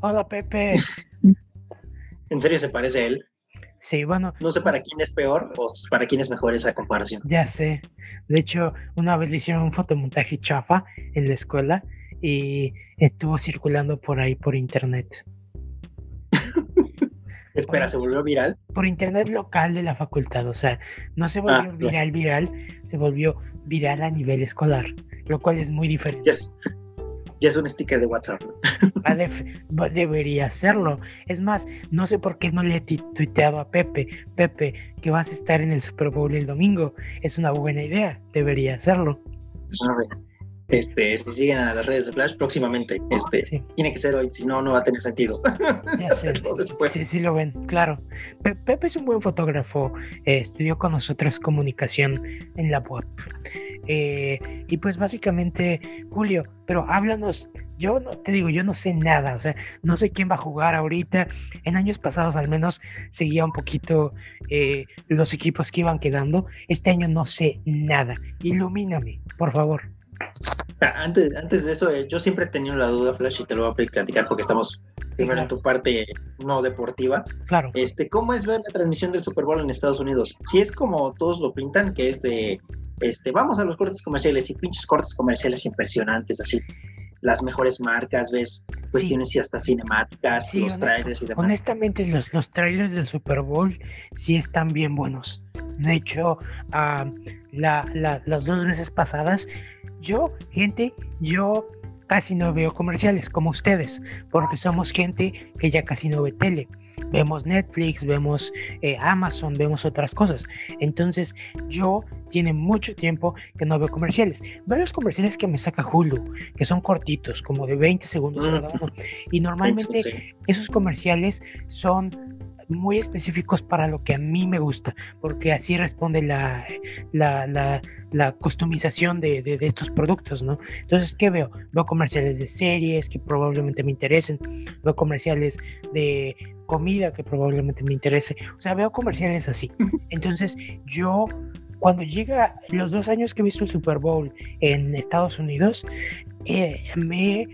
Hola, Pepe. ¿En serio se parece a él? Sí, bueno. No sé para quién es peor o para quién es mejor esa comparación. Ya sé. De hecho, una vez le hicieron un fotomontaje chafa en la escuela y estuvo circulando por ahí por internet. Espera, ¿se volvió viral? Por internet local de la facultad, o sea, no se volvió ah, viral, viral, se volvió viral a nivel escolar, lo cual es muy diferente. Ya es un sticker de WhatsApp. debería hacerlo. Es más, no sé por qué no le he tuiteado a Pepe. Pepe, que vas a estar en el Super Bowl el domingo. Es una buena idea. Debería hacerlo. Es una buena este, si siguen a las redes de Flash próximamente, este, tiene que ser hoy, si no, no va a tener sentido. Sí, sí lo ven, claro. Pepe es un buen fotógrafo, eh, estudió con nosotros comunicación en la web. Eh, y pues básicamente, Julio, pero háblanos, yo no te digo, yo no sé nada, o sea, no sé quién va a jugar ahorita. En años pasados al menos seguía un poquito eh, los equipos que iban quedando. Este año no sé nada. Ilumíname, por favor. Antes, antes de eso, eh, yo siempre he tenido la duda, Flash, y te lo voy a platicar porque estamos primero en tu parte no deportiva. Claro. Este, ¿Cómo es ver la transmisión del Super Bowl en Estados Unidos? Si es como todos lo pintan, que es de, este, vamos a los cortes comerciales y pinches cortes comerciales impresionantes, así las mejores marcas, ves cuestiones y hasta cinemáticas, los trailers y demás. Honestamente, los, los trailers del Super Bowl sí están bien buenos. De hecho, uh, las dos veces pasadas yo, gente, yo casi no veo comerciales como ustedes, porque somos gente que ya casi no ve tele. Vemos Netflix, vemos eh, Amazon, vemos otras cosas. Entonces, yo tiene mucho tiempo que no veo comerciales. Veo los comerciales que me saca Hulu, que son cortitos, como de 20 segundos cada uno. Y normalmente esos comerciales son muy específicos para lo que a mí me gusta, porque así responde la, la, la, la customización de, de, estos productos, ¿no? Entonces, ¿qué veo? Veo comerciales de series que probablemente me interesen, veo comerciales de comida que probablemente me interese, o sea, veo comerciales así. Entonces, yo cuando llega los dos años que he visto el Super Bowl en Estados Unidos, eh, me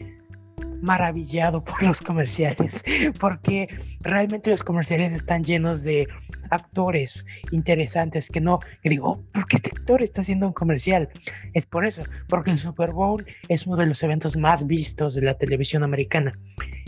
maravillado por los comerciales, porque realmente los comerciales están llenos de actores interesantes que no, que digo, oh, ¿por qué este actor está haciendo un comercial? Es por eso, porque el Super Bowl es uno de los eventos más vistos de la televisión americana.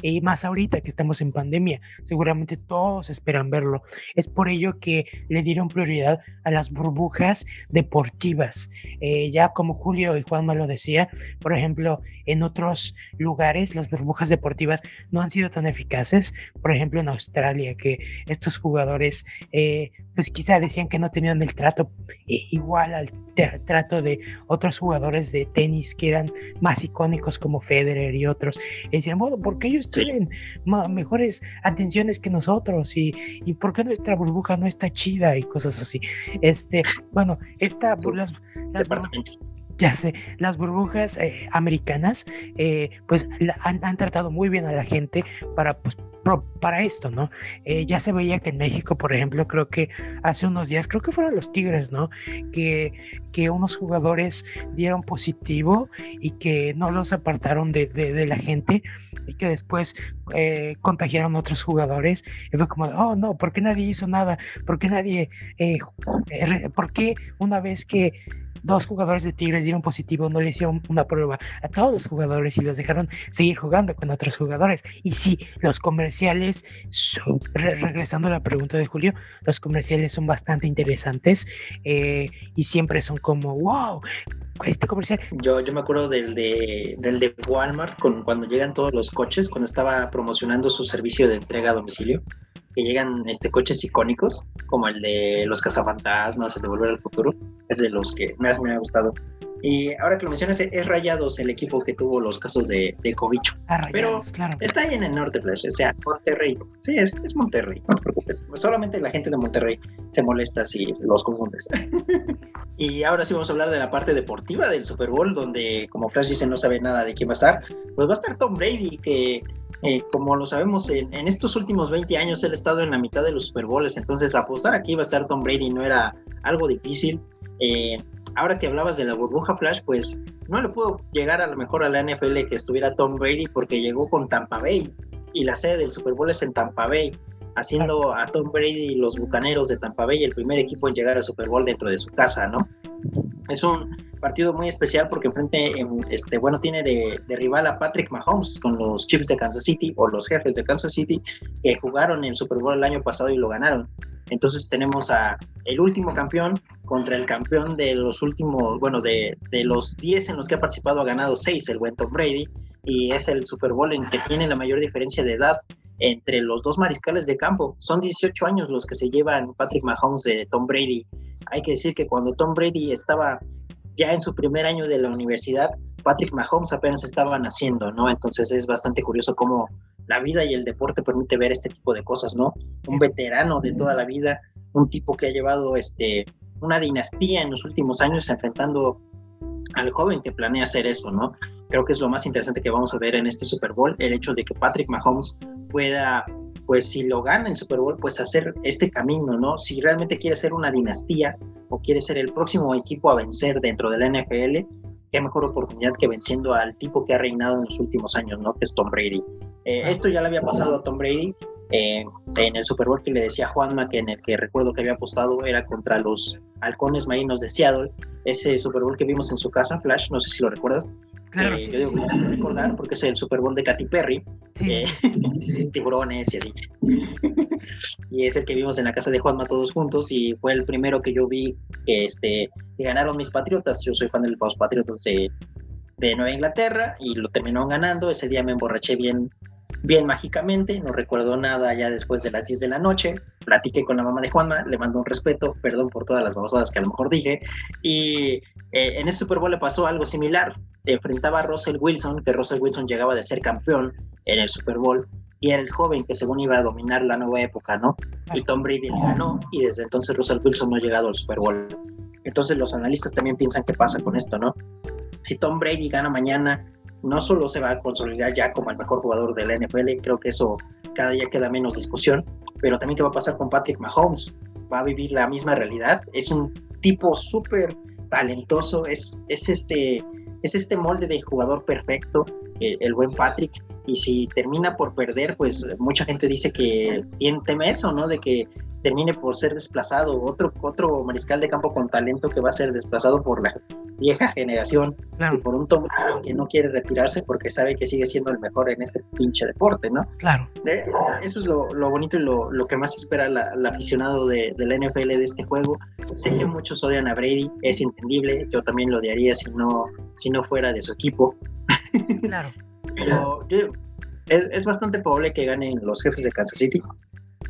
Y más ahorita que estamos en pandemia, seguramente todos esperan verlo. Es por ello que le dieron prioridad a las burbujas deportivas. Eh, ya como Julio y Juanma lo decía, por ejemplo, en otros lugares las burbujas deportivas no han sido tan eficaces. Por ejemplo, en Australia, que estos jugadores eh, pues quizá decían que no tenían el trato eh, igual al trato de otros jugadores de tenis que eran más icónicos como Federer y otros. Y decían, bueno, ¿por qué ellos tienen mejores atenciones que nosotros? ¿Y, ¿Y por qué nuestra burbuja no está chida? Y cosas así. Este, bueno, esta, las, las ya sé, las burbujas eh, americanas, eh, pues han, han, tratado muy bien a la gente para, pues, para esto, ¿no? Eh, ya se veía que en México, por ejemplo, creo que hace unos días, creo que fueron los Tigres, ¿no? Que, que unos jugadores dieron positivo y que no los apartaron de, de, la gente y que después contagiaron a otros jugadores. Y fue como, oh, no, ¿por qué nadie hizo nada? ¿Por qué nadie, por qué una vez que dos jugadores de Tigres dieron positivo, no le hicieron una prueba a todos los jugadores y los dejaron seguir jugando con otros jugadores. Y sí, los comerciales, regresando a la pregunta de Julio, los comerciales son bastante interesantes eh, y siempre son como, wow, este. Yo, yo me acuerdo del de, del de Walmart, con, cuando llegan todos los coches, cuando estaba promocionando su servicio de entrega a domicilio que llegan este, coches icónicos, como el de los cazafantasmas, el de Volver al Futuro, es de los que más me ha gustado. Y ahora que lo mencionas, es Rayados el equipo que tuvo los casos de, de Covicho. Ah, Pero está ahí en el norte, pues, o sea, Monterrey. Sí, es, es Monterrey, no te preocupes. solamente la gente de Monterrey se molesta si los confundes. y ahora sí vamos a hablar de la parte deportiva del Super Bowl, donde, como Flash dice, no sabe nada de quién va a estar. Pues va a estar Tom Brady, que eh, como lo sabemos, en, estos últimos 20 años él ha estado en la mitad de los Super Bowls, entonces apostar aquí iba a estar Tom Brady no era algo difícil. Eh, ahora que hablabas de la burbuja Flash, pues no le pudo llegar a lo mejor a la NFL que estuviera Tom Brady porque llegó con Tampa Bay y la sede del Super Bowl es en Tampa Bay, haciendo a Tom Brady y los Bucaneros de Tampa Bay el primer equipo en llegar al Super Bowl dentro de su casa, ¿no? Es un partido muy especial porque enfrente, este, bueno, tiene de, de, rival a Patrick Mahomes con los Chiefs de Kansas City o los jefes de Kansas City que jugaron el Super Bowl el año pasado y lo ganaron. Entonces tenemos a el último campeón contra el campeón de los últimos, bueno, de, de los 10 en los que ha participado ha ganado 6, el buen Tom Brady, y es el Super Bowl en que tiene la mayor diferencia de edad entre los dos mariscales de campo. Son 18 años los que se llevan Patrick Mahomes de Tom Brady. Hay que decir que cuando Tom Brady estaba ya en su primer año de la universidad, Patrick Mahomes apenas estaba naciendo, ¿no? Entonces es bastante curioso cómo la vida y el deporte permite ver este tipo de cosas, ¿no? Un veterano de toda la vida, un tipo que ha llevado este, una dinastía en los últimos años enfrentando al joven que planea hacer eso, ¿no? Creo que es lo más interesante que vamos a ver en este Super Bowl, el hecho de que Patrick Mahomes pueda, pues si lo gana el Super Bowl, pues hacer este camino, ¿no? Si realmente quiere ser una dinastía o quiere ser el próximo equipo a vencer dentro de la NFL, qué mejor oportunidad que venciendo al tipo que ha reinado en los últimos años, ¿no? Que es Tom Brady. Eh, esto ya le había pasado a Tom Brady eh, en el Super Bowl que le decía Juanma, que en el que recuerdo que había apostado era contra los halcones marinos de Seattle, ese Super Bowl que vimos en su casa, Flash, no sé si lo recuerdas. Claro, eh, yo digo que vas a recordar porque es el Super Bowl de Katy Perry, Sí. eh, tiburones y así. y es el que vimos en la casa de Juanma todos juntos y fue el primero que yo vi que, este, que ganaron mis Patriotas. Yo soy fan de los Patriotas de, de Nueva Inglaterra y lo terminaron ganando. Ese día me emborraché bien, bien mágicamente, no recuerdo nada ya después de las 10 de la noche. Platiqué con la mamá de Juanma, le mando un respeto, perdón por todas las babosadas que a lo mejor dije. Y eh, en ese Super Bowl le pasó algo similar. Enfrentaba a Russell Wilson, que Russell Wilson llegaba de ser campeón en el Super Bowl y era el joven que según iba a dominar la nueva época, ¿no? Y Tom Brady le ganó y desde entonces Russell Wilson no ha llegado al Super Bowl. Entonces los analistas también piensan qué pasa con esto, ¿no? Si Tom Brady gana mañana, no solo se va a consolidar ya como el mejor jugador de la NFL, creo que eso cada día queda menos discusión, pero también qué va a pasar con Patrick Mahomes. Va a vivir la misma realidad. Es un tipo súper talentoso, es, es, este, es este molde de jugador perfecto, el, el, buen Patrick. Y si termina por perder, pues mucha gente dice que tiene, teme eso, ¿no? De que termine por ser desplazado, otro, otro mariscal de campo con talento que va a ser desplazado por la vieja generación Claro, y por un Tom que no quiere retirarse porque sabe que sigue siendo el mejor en este pinche deporte, ¿no? claro. Eh, Eso es lo, lo bonito y lo, lo, que más espera la, el aficionado de, de, la NFL de este juego. Sé que muchos odian a Brady, es entendible, yo también lo odiaría si no, si no fuera de su equipo. Claro. Es, bastante probable que ganen los jefes de Kansas City.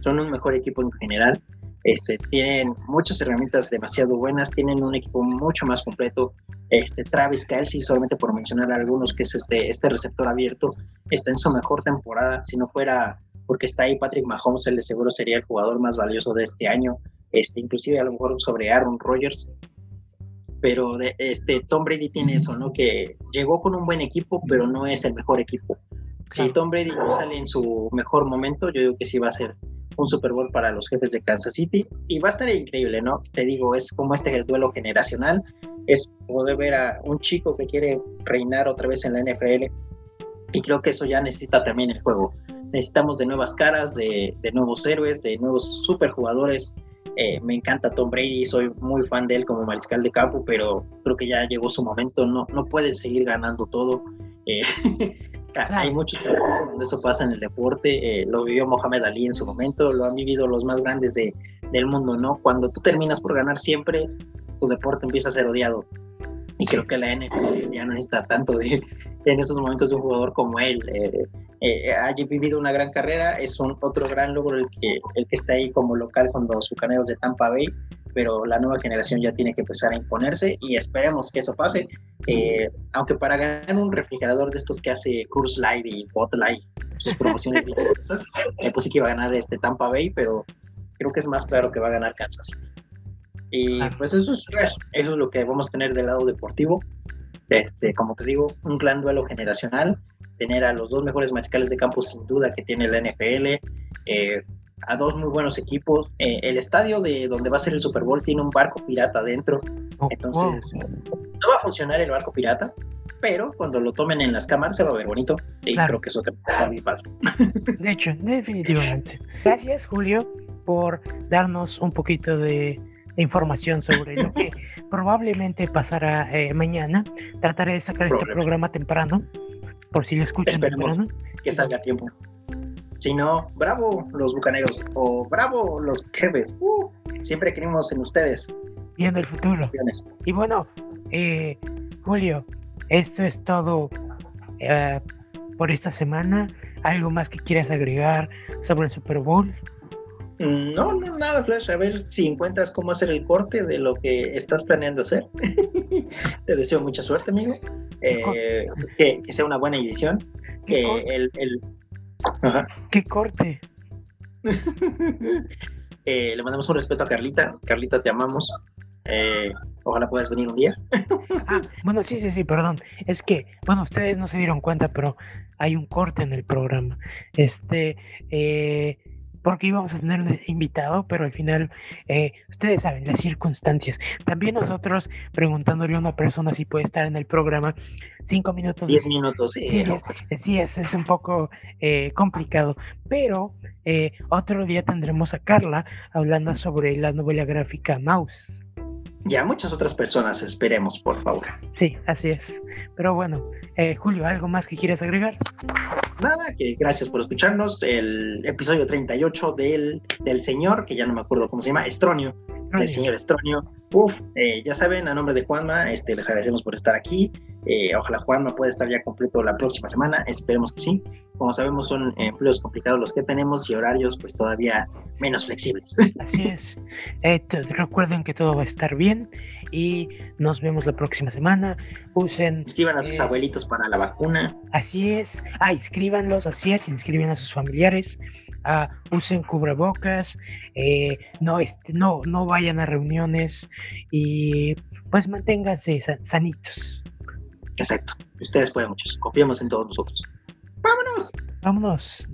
Son un mejor equipo en general. Este, tienen muchas herramientas demasiado buenas, tienen un equipo mucho más completo. Este, Travis Kelsey, solamente por mencionar algunos, que es este, este receptor abierto, está en su mejor temporada. Si no fuera porque está ahí Patrick Mahomes, él de seguro sería el jugador más valioso de este año, este, inclusive a lo mejor sobre Aaron Rodgers. Pero de, este, Tom Brady tiene eso, ¿no? Que llegó con un buen equipo, pero no es el mejor equipo. Si Tom Brady no sale en su mejor momento, yo digo que sí va a ser un Super Bowl para los jefes de Kansas City y va a estar increíble, ¿no? Te digo, es como este duelo generacional, es poder ver a un chico que quiere reinar otra vez en la NFL y creo que eso ya necesita también el juego. Necesitamos de nuevas caras, de, de nuevos héroes, de nuevos superjugadores. Eh, me encanta Tom Brady, soy muy fan de él como mariscal de campo, pero creo que ya llegó su momento, no, no puede seguir ganando todo. Eh, hay muchos casos donde eso pasa en el deporte, eh, lo vivió Mohamed Ali en su momento, lo han vivido los más grandes de, del mundo, ¿no? Cuando tú terminas por ganar siempre, tu deporte empieza a ser odiado. Y creo que la NFL ya no necesita tanto de, en esos momentos de un jugador como él. Eh, eh, ha vivido una gran carrera, es un otro gran logro el que, el que está ahí como local con los bucaneros de Tampa Bay, pero la nueva generación ya tiene que empezar a imponerse y esperemos que eso pase. Eh, aunque para ganar un refrigerador de estos que hace Curse Light y Bot Light, sus promociones bien chistosas, eh, pues sí que iba a ganar este Tampa Bay, pero creo que es más claro que va a ganar Kansas City. Y pues eso es, eso es lo que vamos a tener del lado deportivo. Este, como te digo, un gran duelo generacional, tener a los dos mejores mariscales de campo sin duda que tiene la NFL, eh, a dos muy buenos equipos. Eh, el estadio de donde va a ser el Super Bowl tiene un barco pirata adentro, Oh, entonces no va a funcionar el barco pirata, pero cuando lo tomen en las cámaras se va a ver bonito y Claro. creo que eso te va a estar bien padre. De hecho, definitivamente. Gracias, Julio, por darnos un poquito de, de información sobre lo que probablemente pasará eh, mañana. Trataré de sacar este programa temprano, por si lo escuchan Esperemos. temprano. que salga a tiempo. Si no, bravo los bucaneros o bravo los jefes. Uh, siempre creímos en ustedes. Viendo el futuro. Y bueno, eh, Julio, esto es todo eh, por esta semana. ¿Algo más que quieras agregar sobre el Super Bowl? Mm, No, no, nada, Flash. A ver si encuentras cómo hacer el corte de lo que estás planeando hacer. Te deseo mucha suerte, amigo. Eh, que, que sea una buena edición. ¿Qué, Que el, el- Ajá. qué corte? Eh, le mandamos un respeto a Carlita. Carlita, te amamos. Eh, ojalá puedas venir un día. Ah, bueno, sí, sí, sí, perdón. Es que, bueno, ustedes no se dieron cuenta, pero hay un corte en el programa. Este, eh, porque íbamos a tener un invitado, pero al final, eh, ustedes saben, las circunstancias. También nosotros preguntándole a una persona si puede estar en el programa, cinco minutos. Diez minutos. eh, Sí, no, es- Sí, es, es un poco eh, complicado, pero eh, otro día tendremos a Carla hablando sobre la novela gráfica Mouse. Ya muchas otras personas, esperemos, por favor. Sí, así es. Pero bueno, eh, Julio, ¿algo más que quieras agregar? Nada, que gracias por escucharnos. El episodio 38 del, del señor, que ya no me acuerdo cómo se llama, Estronio, del señor Estronio. Uf, eh, ya saben, a nombre de Juanma, este, les agradecemos por estar aquí. Eh, ojalá Juanma pueda estar ya completo la próxima semana, esperemos que sí. Como sabemos, son empleos complicados los que tenemos y horarios pues todavía menos flexibles. Así es. Eh, recuerden que todo va a estar bien y nos vemos la próxima semana. Usen, Inscriban a sus Eh. abuelitos para la vacuna. así es. Ah, inscríbanlos, así es. Inscriban a sus familiares. Ah, usen cubrebocas. eh, no, este, no, no vayan a reuniones y pues manténganse sa- sanitos. Exacto. Ustedes pueden muchos. Confiamos en todos nosotros. ¡Vámonos! ¡Vámonos!